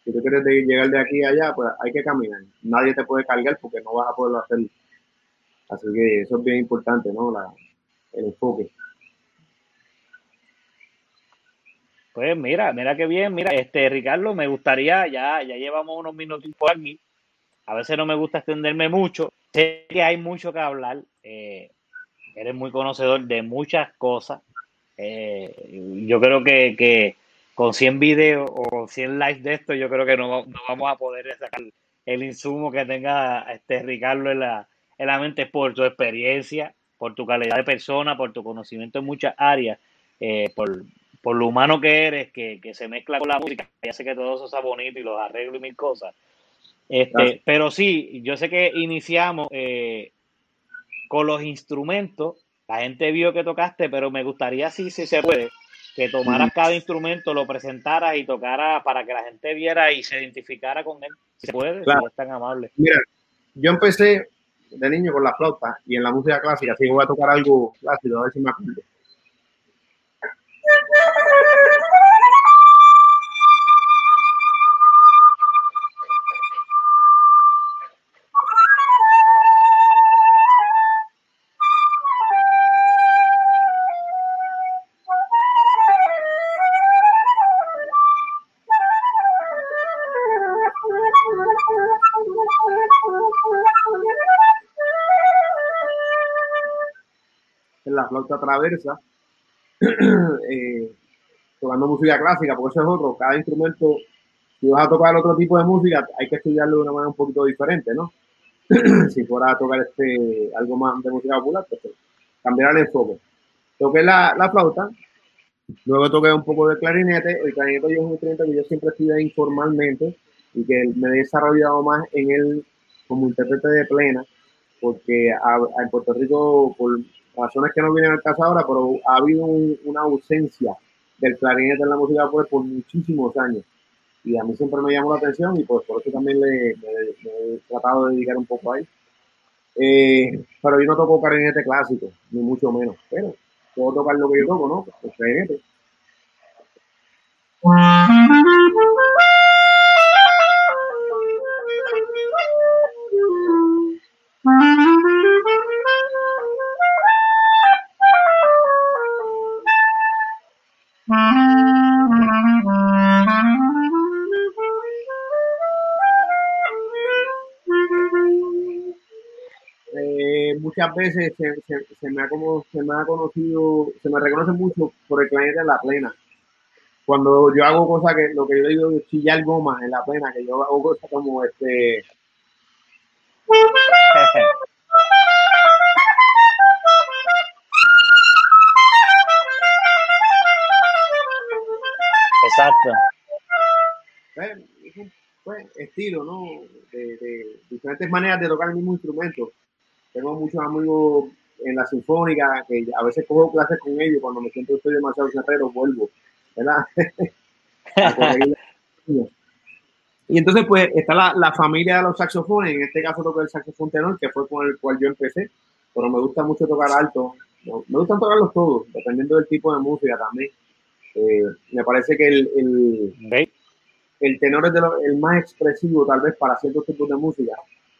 Si tú quieres llegar de aquí a allá, pues hay que caminar. Nadie te puede cargar porque no vas a poderlo hacer. Así que eso es bien importante, ¿no? El enfoque. Pues mira, mira qué bien, mira, este Ricardo, me gustaría, ya, ya llevamos unos minutos aquí, a veces no me gusta extenderme mucho, sé que hay mucho que hablar, eh, eres muy conocedor de muchas cosas, eh, yo creo que, con 100 videos o 100 likes de esto, yo creo que no, vamos a poder sacar el insumo que tenga este Ricardo en la, en la mente. Por tu experiencia, por tu calidad de persona, por tu conocimiento en muchas áreas, eh, por, lo humano que eres, que, se mezcla con la música, ya sé que todo eso está bonito y los arreglos y mil cosas. Este, pero sí, yo sé que iniciamos eh, con los instrumentos. La gente vio que tocaste, pero me gustaría, si, si se puede, que tomaras cada instrumento, lo presentaras y tocara para que la gente viera y se identificara con él. Si se puede, si es tan amable. Mira, yo empecé de niño con la flauta y en la música clásica, así que voy a tocar algo clásico, a ver si me acuerdo. Traversa, eh, tocando música clásica, porque eso es otro, cada instrumento, si vas a tocar otro tipo de música, hay que estudiarlo de una manera un poquito diferente, ¿no? si fuera a tocar este, algo más de música popular, pues, pues cambiar el enfoque. Toqué la, la flauta, luego toqué un poco de clarinete, el clarinete es un instrumento que yo siempre estudié informalmente y que me he desarrollado más en él como intérprete de plena, porque en Puerto Rico, por razones que no vienen al caso ahora, pero ha habido una ausencia del clarinete en la música pues, por muchísimos años. Y a mí siempre me llamó la atención y pues por eso también le, he tratado de dedicar un poco a él. Eh, pero yo no toco clarinete clásico, ni mucho menos. Pero puedo tocar lo que yo toco, ¿no? El clarinete. Muchas veces se, me ha como, se me ha conocido, se me reconoce mucho por el clarinete de la plena, cuando yo hago cosas que lo que yo digo es chillar goma en la pena, que yo hago cosas como este. Exacto. Pues, pues, estilo, ¿no? De, diferentes maneras de tocar el mismo instrumento. Tengo muchos amigos en la sinfónica que a veces cojo clases con ellos cuando me siento estoy demasiado cerrero, vuelvo, ¿verdad? y entonces, pues, está la, la, familia de los saxofones. En este caso toco el saxofón tenor, que fue con el cual yo empecé. Pero me gusta mucho tocar alto. Me gustan tocarlos todos, dependiendo del tipo de música también. Eh, me parece que el, el, el tenor es de lo, el más expresivo tal vez para ciertos tipos de música.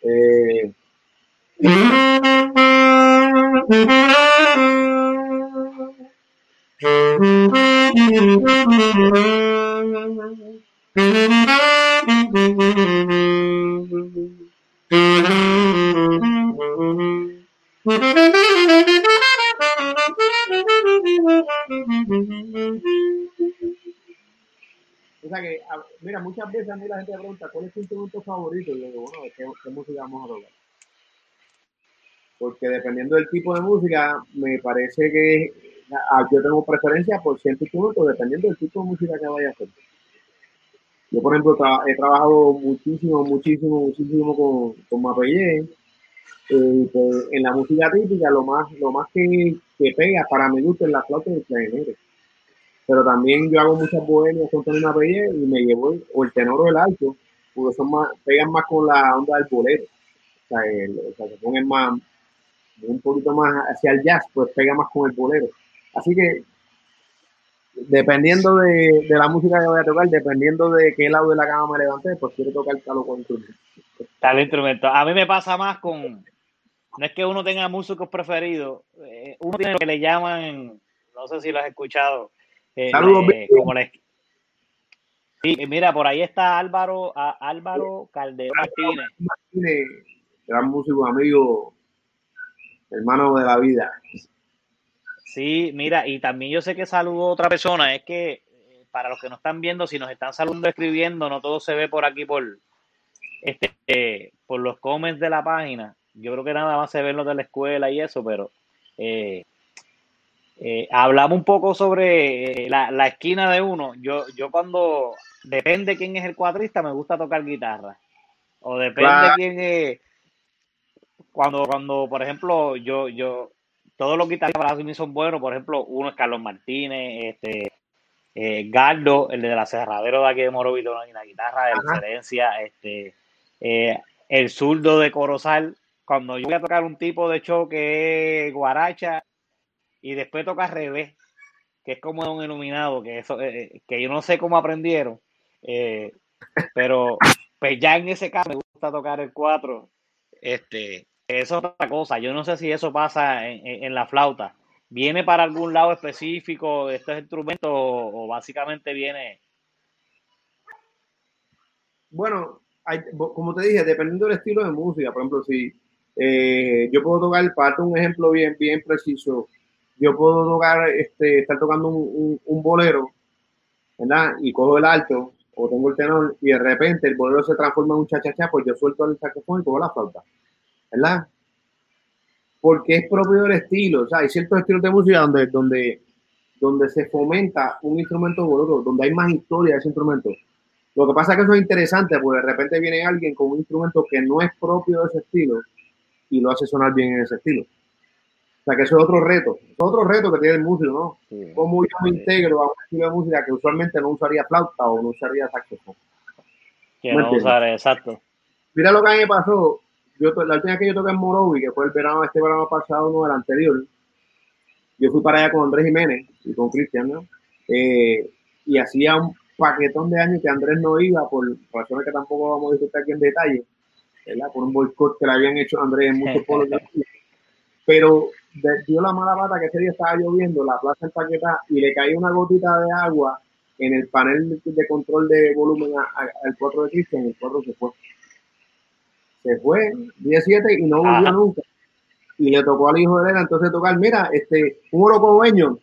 Eh, O sea que, mira, muchas veces a mí la gente pregunta, ¿cuál es tu instrumento favorito? Y yo digo, bueno, ¿qué, música vamos a tocar? Porque dependiendo del tipo de música, me parece que yo tengo preferencia por cierto instrumento, dependiendo del tipo de música que vaya a hacer. Yo, por ejemplo, he trabajado muchísimo, muchísimo, muchísimo con, con Mapellé. Eh, pues, en la música típica, lo más, lo más que, que pega para mi gusto es la flauta del clarinete pero también yo hago muchas bohemias con Tony Mapelle y me llevo o el tenor o el alto, porque son más, pegan más con la onda del bolero. O sea, el, se ponen más, un poquito más hacia el jazz, pues pega más con el bolero. Así que, dependiendo de, de, la música que voy a tocar, dependiendo de qué lado de la cama me levanté, pues quiero tocar tal con instrumento. Tal instrumento. A mí me pasa más con, no es que uno tenga músicos preferidos, eh, uno tiene lo que le llaman, no sé si lo has escuchado, eh, Saludos, mira, por ahí está Álvaro, Álvaro Calderón Martínez. Gran músico, amigo, hermano de la vida. Sí, mira, y también yo sé que saludó otra persona, es que eh, para los que nos están viendo, si nos están saludando escribiendo, no todo se ve por aquí por este eh, por los comments de la página. Yo creo que nada más se ven los de la escuela y eso, pero eh, eh, hablamos un poco sobre eh, la, esquina de uno. Yo, yo cuando depende quién es el cuadrista, me gusta tocar guitarra. O depende quién es. Cuando, cuando, por ejemplo, yo, yo, todos los guitarristas para mí son buenos. Por ejemplo, uno es Carlos Martínez, este, eh, Gardo, el de la cerradero de aquí de Morovito, una guitarra de excelencia, este, el zurdo de Corozal. Cuando yo voy a tocar un tipo de choque guaracha, y después toca revés, que es como un iluminado, que eso, eh, eh, que yo no sé cómo aprendieron, eh, pero pues ya en ese caso me gusta tocar el 4, este, es otra cosa, yo no sé si eso pasa en, la flauta, viene para algún lado específico de estos instrumentos o, básicamente viene... Bueno, como te dije, dependiendo del estilo de música, por ejemplo, si yo puedo tocar, para un ejemplo bien, bien preciso, yo puedo tocar, este, estar tocando un, un, bolero, ¿verdad? Y cojo el alto o tengo el tenor y de repente el bolero se transforma en un cha-cha-cha, pues yo suelto el saxofón y cojo la flauta, ¿verdad? Porque es propio del estilo, o sea, hay ciertos estilos de música donde, donde, donde se fomenta un instrumento o otro, donde hay más historia de ese instrumento. Lo que pasa es que eso es interesante, porque de repente viene alguien con un instrumento que no es propio de ese estilo y lo hace sonar bien en ese estilo sea que eso es otro reto, es otro reto que tiene el músico, ¿no? Sí. Cómo yo me integro a un estilo de música que usualmente no usaría flauta o no usaría saxofón. Que no usaré, exacto. Mira lo que a mí me pasó. Yo, la última vez que yo toqué en Morovi, que fue el verano, este verano pasado, no el anterior, yo fui para allá con Andrés Jiménez y con Cristian, ¿no? Eh, y hacía un paquetón de años que Andrés no iba por razones que tampoco vamos a discutir aquí en detalle, ¿verdad? Por un boicot que le habían hecho a Andrés en muchos polos. Pero dio la mala pata que ese día estaba lloviendo, la plaza empaquetada y le cayó una gotita de agua en el panel de control de volumen al 4 de Cristian el 4 se fue. Se fue, 17 y no volvió nunca. Y le tocó al hijo de él entonces tocar, mira, este, un oro dueño.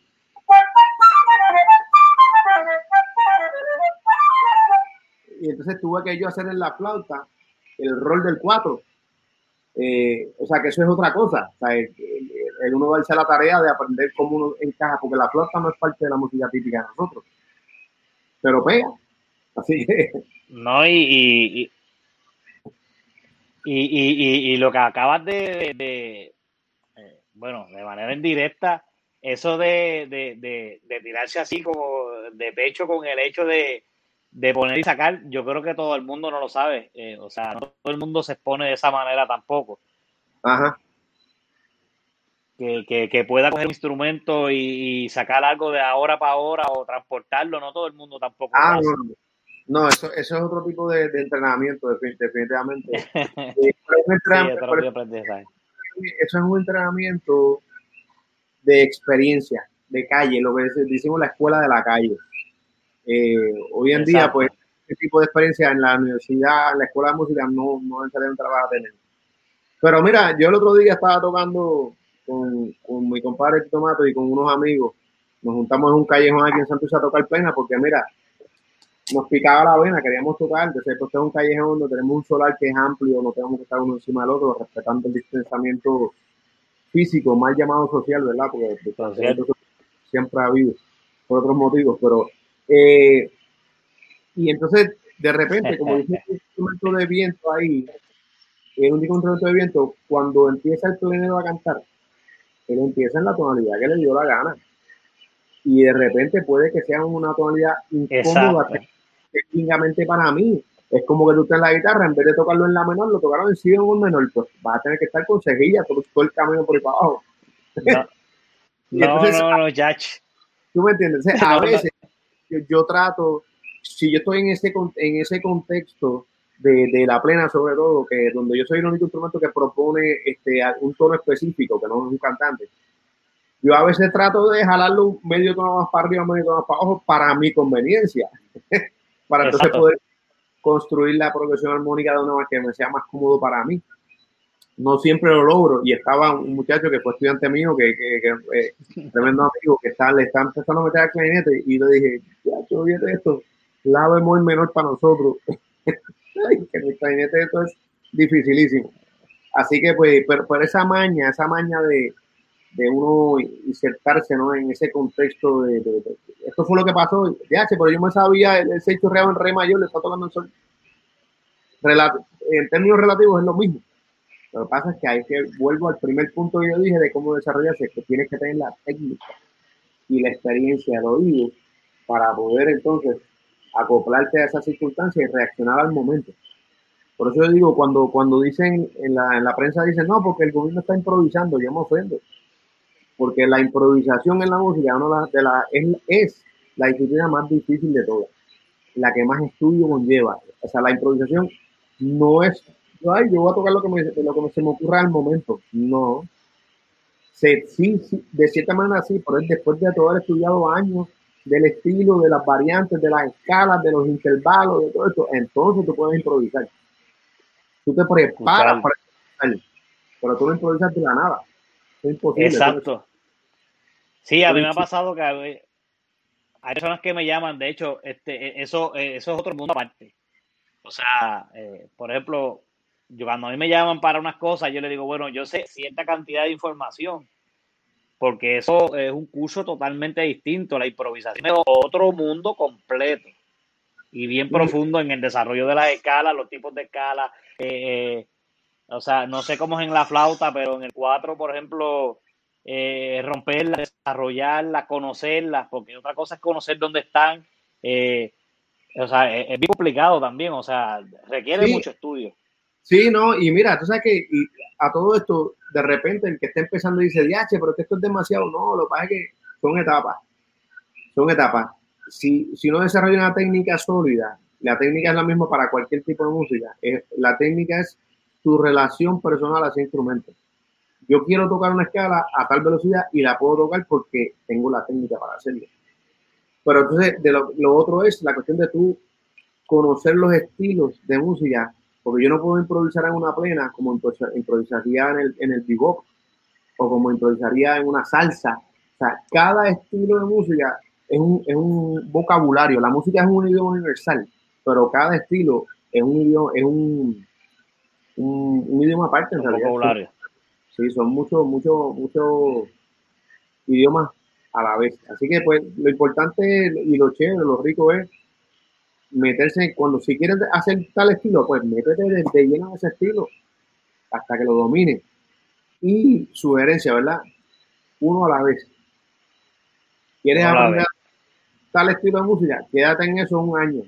y entonces tuve que yo hacer en la flauta el rol del 4. Eh, o sea, que eso es otra cosa. O sea, el, uno darse la tarea de aprender cómo uno encaja, porque la flauta no es parte de la música típica de nosotros. Pero pega. Así que. No, y, y, y, lo que acabas de, de, eh, bueno, de manera indirecta, eso de, de, tirarse así como de pecho con el hecho de, poner y sacar, yo creo que todo el mundo no lo sabe. Eh, o sea, no todo el mundo se expone de esa manera tampoco. Ajá. Que, pueda coger un instrumento y, sacar algo de ahora para ahora o transportarlo, no todo el mundo tampoco. Ah, no, no, eso, eso es otro tipo de, entrenamiento, definitivamente. eso es un entrenamiento de experiencia, de calle, lo que decimos la escuela de la calle. Eh, hoy en día, pues, este tipo de experiencia en la universidad, en la escuela de música, no, no necesariamente la vas a tener. Pero mira, yo el otro día estaba tocando con, con mi compadre Tomato y con unos amigos. Nos juntamos en un callejón aquí en Santos a tocar pena porque, mira, nos picaba la vena, queríamos tocar. Entonces, pues, es un callejón donde tenemos un solar que es amplio, no tenemos que estar uno encima del otro, respetando el distanciamiento físico, más llamado social, ¿verdad? Porque siempre ha habido por otros motivos, pero eh, y entonces de repente, como dice un instrumento de viento ahí, en un instrumento de viento, cuando empieza el plenero a cantar, él empieza en la tonalidad que le dio la gana. Y de repente puede que sea una tonalidad incómoda técnicamente para mí. Es como que tú estás en la guitarra, en vez de tocarlo en la menor, lo tocaron en si en un menor, pues vas a tener que estar con cejilla todo, el camino por ahí para abajo. No, no, no, Yach. ¿Tú me entiendes? a veces yo, trato, si yo estoy en ese, en ese contexto de, de, la plena sobre todo, que donde yo soy el único instrumento que propone este, un tono específico, que no es un cantante, yo a veces trato de jalarlo medio tono más para arriba, medio tono más para abajo, para mi conveniencia, para entonces poder construir la progresión armónica de una manera que me sea más cómodo para mí. No siempre lo logro. Y estaba un muchacho que fue estudiante mío, que, que, que eh, tremendo amigo, que está, le está empezando a meter al clarinete. Y le dije, yo esto, la bemol menor para nosotros. que el clarinete esto es dificilísimo. Así que, pues, pero, por esa maña, esa maña de, de uno insertarse ¿no? en ese contexto de, esto fue lo que pasó, ya, pero yo me sabía el, el 6 real en re mayor, le está tocando el sol. en términos relativos es lo mismo. Lo que pasa es que hay que, vuelvo al primer punto que yo dije de cómo desarrollarse, que tienes que tener la técnica y la experiencia de oído para poder entonces acoplarte a esas circunstancias y reaccionar al momento. Por eso yo digo, cuando, cuando dicen, en la, en la prensa dicen, no, porque el gobierno está improvisando, yo me ofendo porque la improvisación en la música uno de la, es, es, la disciplina más difícil de todas, la que más estudio conlleva. O sea, la improvisación no es, ay, yo voy a tocar lo que, me, lo que se me ocurra al momento. No. Se, sí, sí, de cierta manera sí, pero es después de todo haber estudiado años del estilo, de las variantes, de las escalas, de los intervalos, de todo esto, entonces tú puedes improvisar. Tú te preparas para improvisar, pero tú no improvisas de la nada. Exacto. Sí, a mí me ha pasado que hay personas que me llaman, de hecho, este, e, eso, e, eso es otro mundo aparte. O sea, eh, por ejemplo, yo cuando a mí me llaman para unas cosas, yo le digo, bueno, yo sé cierta cantidad de información, porque eso es un curso totalmente distinto. La improvisación es otro mundo completo y bien profundo en el desarrollo de las escalas, los tipos de escalas, eh, eh o sea, no sé cómo es en la flauta, pero en el 4, por ejemplo, eh, romperla, desarrollarla, conocerla, porque otra cosa es conocer dónde están. Eh, o sea, es, bien complicado también, o sea, requiere mucho estudio. Sí, no, y mira, tú sabes que a todo esto, de repente el que está empezando dice, diache, pero esto es demasiado. No, lo que pasa es que son etapas. Son etapas. Si, si uno desarrolla una técnica sólida, la técnica es la misma para cualquier tipo de música. la técnica es tu relación personal a ese instrumento. Yo quiero tocar una escala a tal velocidad y la puedo tocar porque tengo la técnica para hacerlo. Pero entonces, de lo, otro es la cuestión de tú conocer los estilos de música, porque yo no puedo improvisar en una plena como improvisaría en el, en el bebop o como improvisaría en una salsa. O sea, cada estilo de música es un, es un vocabulario. La música es un idioma universal pero cada estilo es un idioma, es un, un, idioma aparte en realidad. Sí, son muchos, muchos, muchos idiomas a la vez. Así que pues lo importante y lo chévere, lo rico es meterse, cuando si quieres hacer tal estilo, pues métete de, lleno de ese estilo hasta que lo domine. Y sugerencia, ¿verdad? Uno a la vez. ¿Quieres aprender tal estilo de música? Quédate en eso un año.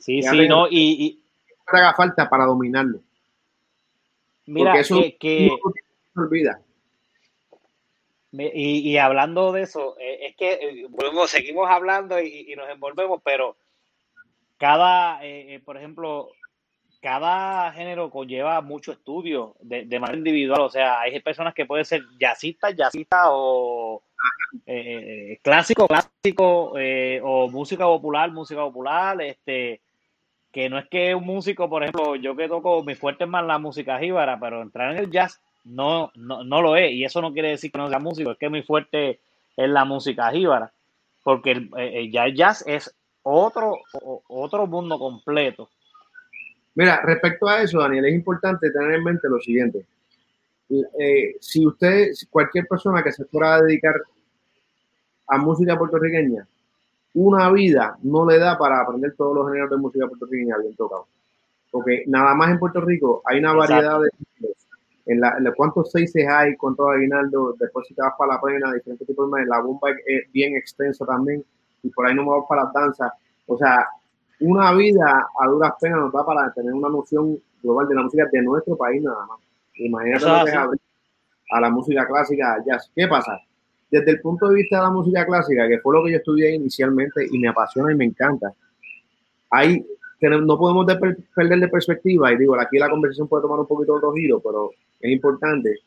Sí, sí, no, y, y... haga falta para dominarlo. Mira, eso que, se olvida. Y, hablando de eso, eh, es que eh, seguimos hablando y, nos envolvemos, pero cada, eh, por ejemplo, cada género conlleva mucho estudio de, manera individual. O sea, hay personas que pueden ser jazzistas, jazzistas o clásico, clásico, o música popular, música popular, este que no es que un músico, por ejemplo, yo que toco, mi fuerte es más la música jíbara, pero entrar en el jazz no, no, no lo es. Y eso no quiere decir que no sea músico, es que muy fuerte es la música jíbara. Porque el, eh, el jazz es otro, otro mundo completo. Mira, respecto a eso, Daniel, es importante tener en mente lo siguiente. Eh, si usted, cualquier persona que se fuera a dedicar a música puertorriqueña, una vida no le da para aprender todos los géneros de música puertorriqueña bien tocado. Porque nada más en Puerto Rico hay una variedad de en, la, cuántos seises hay, cuántos aguinaldo, después si te vas para la pena, diferentes tipos de la bomba es bien extensa también, y por ahí no vamos para la danza. O sea, una vida a duras penas nos da para tener una noción global de la música de nuestro país nada más. Imagínate lo que es a la música clásica, jazz. ¿Qué pasa? Desde el punto de vista de la música clásica, que fue lo que yo estudié inicialmente y me apasiona y me encanta, hay no podemos perder de perspectiva, y digo, aquí la conversación puede tomar un poquito otro giro, pero es importante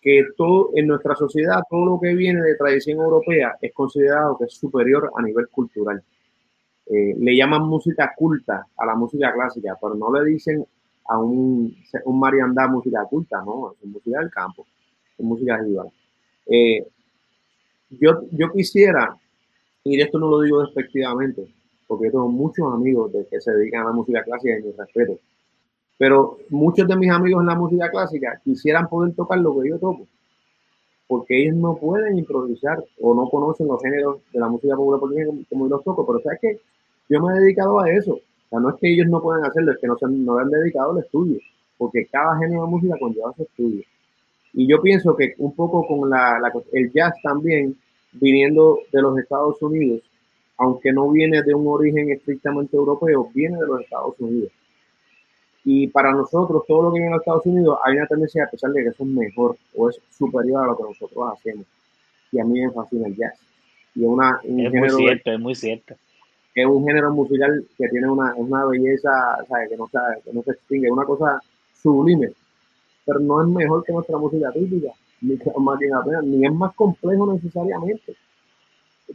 que todo en nuestra sociedad, todo lo que viene de tradición europea es considerado que es superior a nivel cultural. Eh, le llaman música culta a la música clásica, pero no le dicen a un, un mariandá música culta, no, es música del campo, es música jíbara. Eh, yo, yo quisiera, y esto no lo digo despectivamente, porque yo tengo muchos amigos de que se dedican a la música clásica y mi respeto. Pero muchos de mis amigos en la música clásica quisieran poder tocar lo que yo toco, porque ellos no pueden improvisar o no conocen los géneros de la música popular como, yo los toco, pero sabes que yo me he dedicado a eso. O sea, no es que ellos no puedan hacerlo, es que no se no han dedicado al estudio, porque cada género de música conlleva su estudio. Y yo pienso que un poco con la, el jazz también, viniendo de los Estados Unidos, aunque no viene de un origen estrictamente europeo, viene de los Estados Unidos. Y para nosotros, todo lo que viene de los Estados Unidos, hay una tendencia a pesar de que eso es mejor o es superior a lo que nosotros hacemos. Y a mí me fascina el jazz. Y es, una, un es muy cierto, es muy cierto. Es un género musical que tiene una, una belleza Que, no, que no se extingue, una cosa sublime. Pero no es mejor que nuestra música típica, ni, ni es más complejo necesariamente.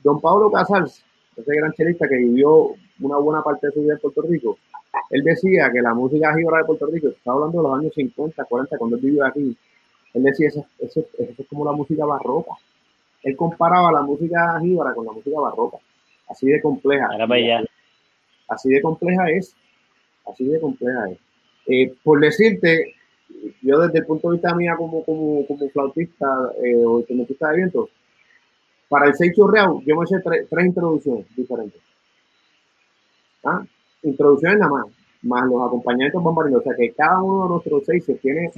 Don Pablo Casals ese gran chelista que vivió una buena parte de su vida en Puerto Rico, él decía que la música jíbara de Puerto Rico, estaba hablando de los años 50, 40, cuando él vivió aquí, él decía, eso, eso, es como la música barroca. Él comparaba la música jíbara con la música barroca, así de compleja. Así de compleja es, así de compleja es. Eh, por decirte, yo desde el punto de vista mía como, como, como flautista eh, o instrumentista de viento, para el seis chorreado, yo me hice tres, introducciones diferentes. ¿Ah? Introducciones nada más, más los acompañamientos bombardieros. O sea que cada uno de nuestros seis se tiene.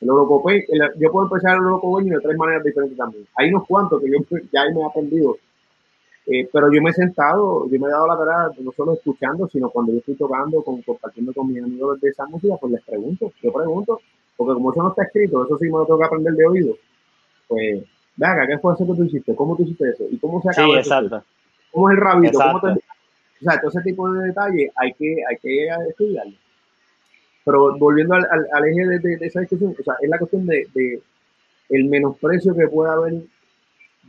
El orocope, yo puedo empezar el orocopeño de tres maneras diferentes también. Hay unos cuantos que yo ya me he aprendido. Eh, pero yo me he sentado, yo me he dado la verdad, no solo escuchando, sino cuando yo estoy tocando, con, compartiendo con mis amigos de esa música, pues les pregunto, yo pregunto, porque como eso no está escrito, eso sí me lo tengo que aprender de oído pues, venga, ¿qué fue eso que tú hiciste? ¿Cómo tú hiciste eso? ¿Y cómo se acabó sí, exacto. ¿Cómo es el rabito? ¿Cómo te... O sea, todo ese tipo de detalles hay que, hay que estudiarlo. Pero volviendo al, al, eje de, de, esa discusión, o sea, es la cuestión de, de el menosprecio que puede haber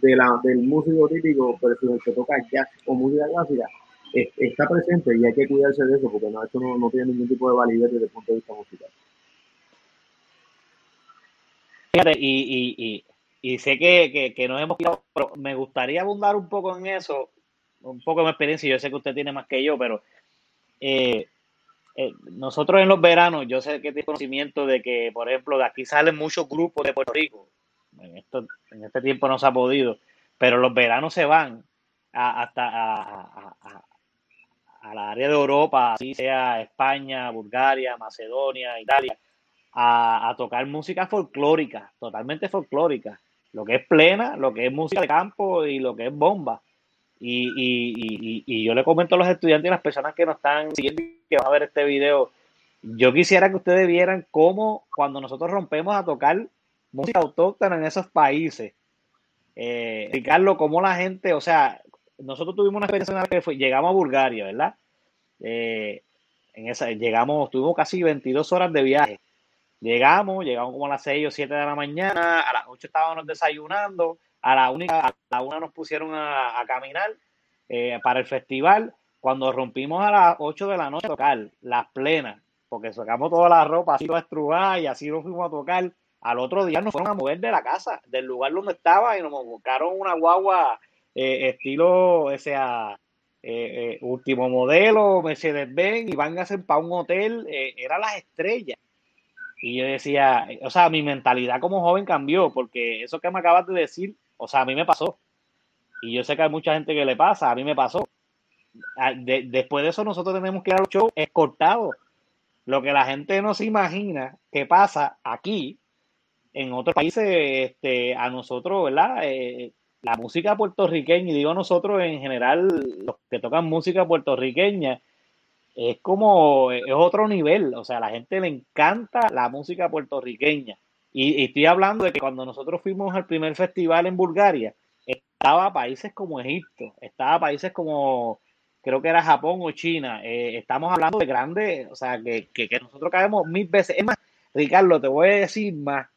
de la, del músico típico versus el que toca jazz o música clásica está presente y hay que cuidarse de eso porque no, esto no, no tiene ningún tipo de validez desde el punto de vista musical. Fíjate, y, y, y, sé que, que, nos hemos pero me gustaría abundar un poco en eso, un poco de experiencia, yo sé que usted tiene más que yo, pero eh, eh, nosotros en los veranos, yo sé que tiene conocimiento de que, por ejemplo, de aquí salen muchos grupos de Puerto Rico. En, esto, en este tiempo no se ha podido, pero los veranos se van hasta a, la área de Europa, así sea España, Bulgaria, Macedonia, Italia, a, tocar música folclórica, totalmente folclórica, lo que es plena, lo que es música de campo y lo que es bomba. Y, y, y, yo le comento a los estudiantes y a las personas que nos están siguiendo y que van a ver este video, yo quisiera que ustedes vieran cómo cuando nosotros rompemos a tocar música autóctona en esos países, eh, Ricardo, cómo la gente, o sea, nosotros tuvimos una experiencia que fue, llegamos a Bulgaria, ¿verdad? Eh, en esa, llegamos, tuvimos casi 22 horas de viaje. Llegamos, llegamos como a las 6 o 7 de la mañana, a las 8 estábamos desayunando, a la, única, a la una nos pusieron a, caminar eh, para el festival. Cuando rompimos a las 8 de la noche a tocar, las plenas, porque sacamos toda la ropa así estrujada y así nos fuimos a tocar. Al otro día nos fueron a mover de la casa, del lugar donde estaba, y nos buscaron una guagua eh, estilo, o sea, eh, último modelo, Mercedes-Benz, y van a hacer para un hotel, era las estrellas. Y yo decía, o sea, mi mentalidad como joven cambió, porque eso que me acabas de decir, o sea, a mí me pasó. Y yo sé que hay mucha gente que le pasa, a mí me pasó. Ah, después de eso nosotros tenemos que ir a los shows escoltados. Lo que la gente no se imagina que pasa aquí, en otros países, este, a nosotros, ¿verdad? Eh, la música puertorriqueña, y digo nosotros en general, los que tocan música puertorriqueña, es como, es otro nivel, o sea, a la gente le encanta la música puertorriqueña. Y, estoy hablando de que cuando nosotros fuimos al primer festival en Bulgaria, estaba países como Egipto, estaba países como, creo que era Japón o China, eh, estamos hablando de grandes, o sea, que, que, nosotros caemos mil veces. Es más, Ricardo, te voy a decir más.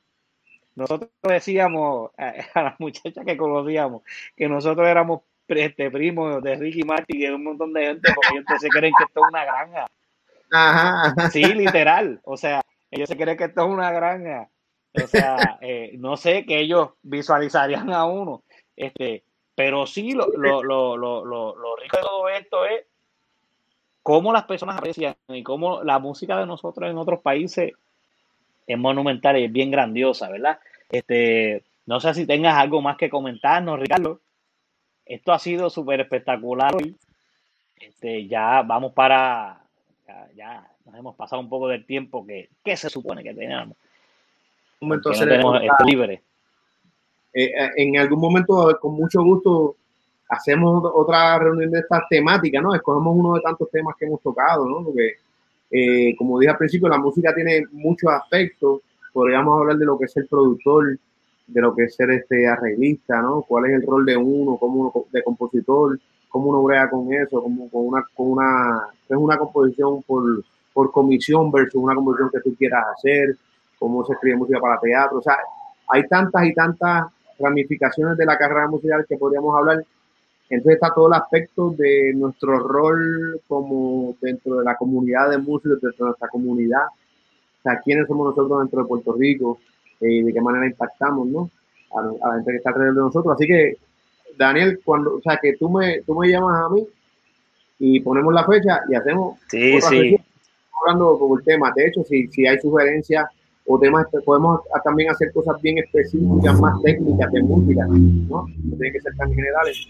Nosotros decíamos a, las muchachas que conocíamos que nosotros éramos este primo de Ricky Martin y de un montón de gente, porque ellos se creen que esto es una granja. Ajá. Sí, literal. O sea, ellos se creen que esto es una granja. O sea, eh, no sé que ellos visualizarían a uno. Este, pero sí, lo, lo, lo, lo, rico de todo esto es cómo las personas aprecian y cómo la música de nosotros en otros países es monumental y es bien grandiosa, ¿verdad? Este, no sé si tengas algo más que comentarnos, Ricardo. Esto ha sido súper espectacular hoy. Este, ya vamos para, ya, nos hemos pasado un poco del tiempo que, se supone que teníamos. Un momento tenemos libre. Eh, eh, en algún momento, con mucho gusto, hacemos otra reunión de estas temáticas, ¿no? Escogemos uno de tantos temas que hemos tocado, ¿no? Porque, eh, como dije al principio, la música tiene muchos aspectos. Podríamos hablar de lo que es el productor, de lo que es ser este arreglista, ¿no? ¿Cuál es el rol de uno, como uno de compositor, cómo uno brega con eso, como con una, con una, es una composición por, por comisión versus una composición que tú quieras hacer, cómo se escribe música para teatro, o sea, hay tantas y tantas ramificaciones de la carrera musical que podríamos hablar. Entonces está todo el aspecto de nuestro rol como dentro de la comunidad de músicos, dentro de nuestra comunidad, o sea, quiénes somos nosotros dentro de Puerto Rico, y de qué manera impactamos, ¿no? A, la gente que está alrededor de nosotros. Así que, Daniel, cuando, o sea, que tú me, tú me llamas a mí y ponemos la fecha y hacemos sí, sí. hablando con el tema. De hecho, si, si hay sugerencias o temas, podemos también hacer cosas bien específicas, más técnicas de música, ¿no? No tiene que ser tan generales,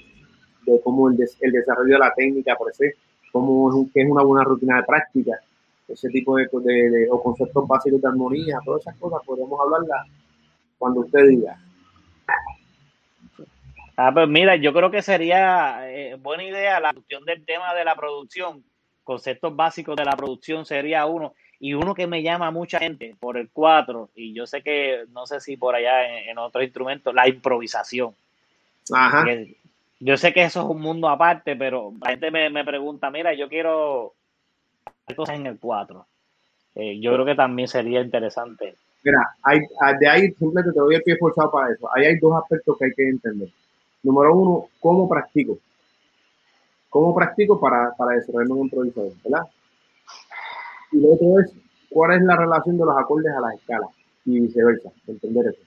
de cómo el, el desarrollo de la técnica, por ejemplo, cómo es, que es una buena rutina de práctica ese tipo de, de, o conceptos básicos de armonía, todas esas cosas podemos hablarlas cuando usted diga. Ah, pues mira, yo creo que sería eh, buena idea la cuestión del tema de la producción, conceptos básicos de la producción sería uno, y uno que me llama a mucha gente por el cuatro, y yo sé que, no sé si por allá en, otros instrumentos, la improvisación. Ajá. Yo sé que eso es un mundo aparte, pero la gente me, me pregunta, mira, yo quiero cosas en el 4. Eh, yo creo que también sería interesante. Mira, hay, de ahí simplemente te doy el pie forzado para eso. Ahí hay dos aspectos que hay que entender. Número uno, ¿cómo practico? ¿Cómo practico para, para desarrollarme un improvisador? ¿Verdad? Y lo otro es, ¿cuál es la relación de los acordes a las escalas? Y viceversa, entender eso.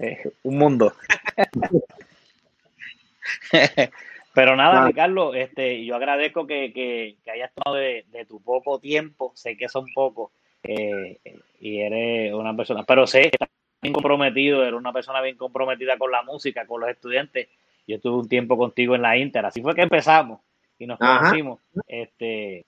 Eh, un mundo. Pero nada, Ricardo, este, yo agradezco que, que, hayas tomado de, tu poco tiempo, sé que son pocos, eh, y eres una persona, pero sé que estás bien comprometido, eres una persona bien comprometida con la música, con los estudiantes. Yo estuve un tiempo contigo en la Inter, así fue que empezamos y nos conocimos. Este,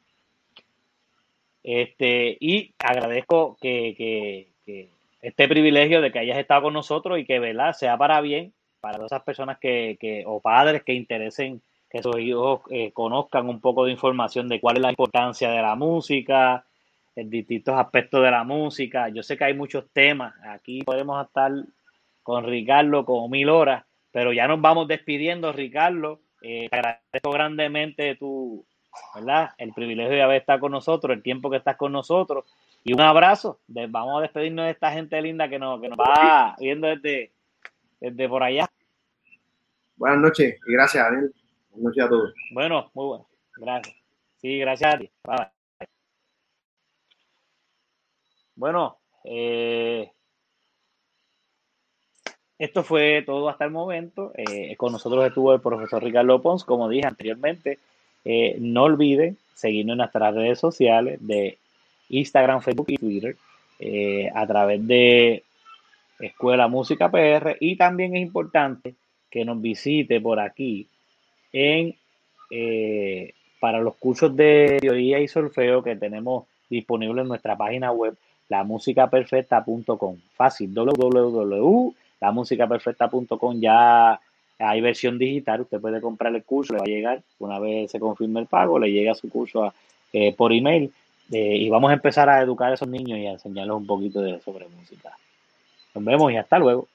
este, y agradezco que, que, que, este privilegio de que hayas estado con nosotros y que ¿verdad? sea para bien para todas esas personas que, que o padres que interesen que sus hijos eh, conozcan un poco de información de cuál es la importancia de la música, en distintos aspectos de la música. Yo sé que hay muchos temas. Aquí podemos estar con Ricardo como mil horas, pero ya nos vamos despidiendo, Ricardo. Eh, agradezco grandemente tu, ¿verdad? El privilegio de haber estado con nosotros, el tiempo que estás con nosotros. Y un abrazo. vamos a despedirnos de esta gente linda que nos, que nos va viendo desde, desde por allá. Buenas noches y gracias, Daniel. Buenas noches a todos. Bueno, muy bueno. Gracias. Sí, gracias a ti. Bueno, eh, esto fue todo hasta el momento. Eh, con nosotros estuvo el profesor Ricardo Pons, como dije anteriormente. Eh, no olviden seguirnos en nuestras redes sociales de Instagram, Facebook y Twitter a través de Escuela Música PR y también es importante que nos visite por aquí en eh, para los cursos de teoría y solfeo que tenemos disponibles en nuestra página web lamusicaperfecta.com fácil www.lamusicaperfecta.com ya hay versión digital usted puede comprar el curso le va a llegar. Una vez se confirme el pago le llega su curso eh, por email. Eh, y vamos a empezar a educar a esos niños y a enseñarles un poquito de sobre música nos vemos y hasta luego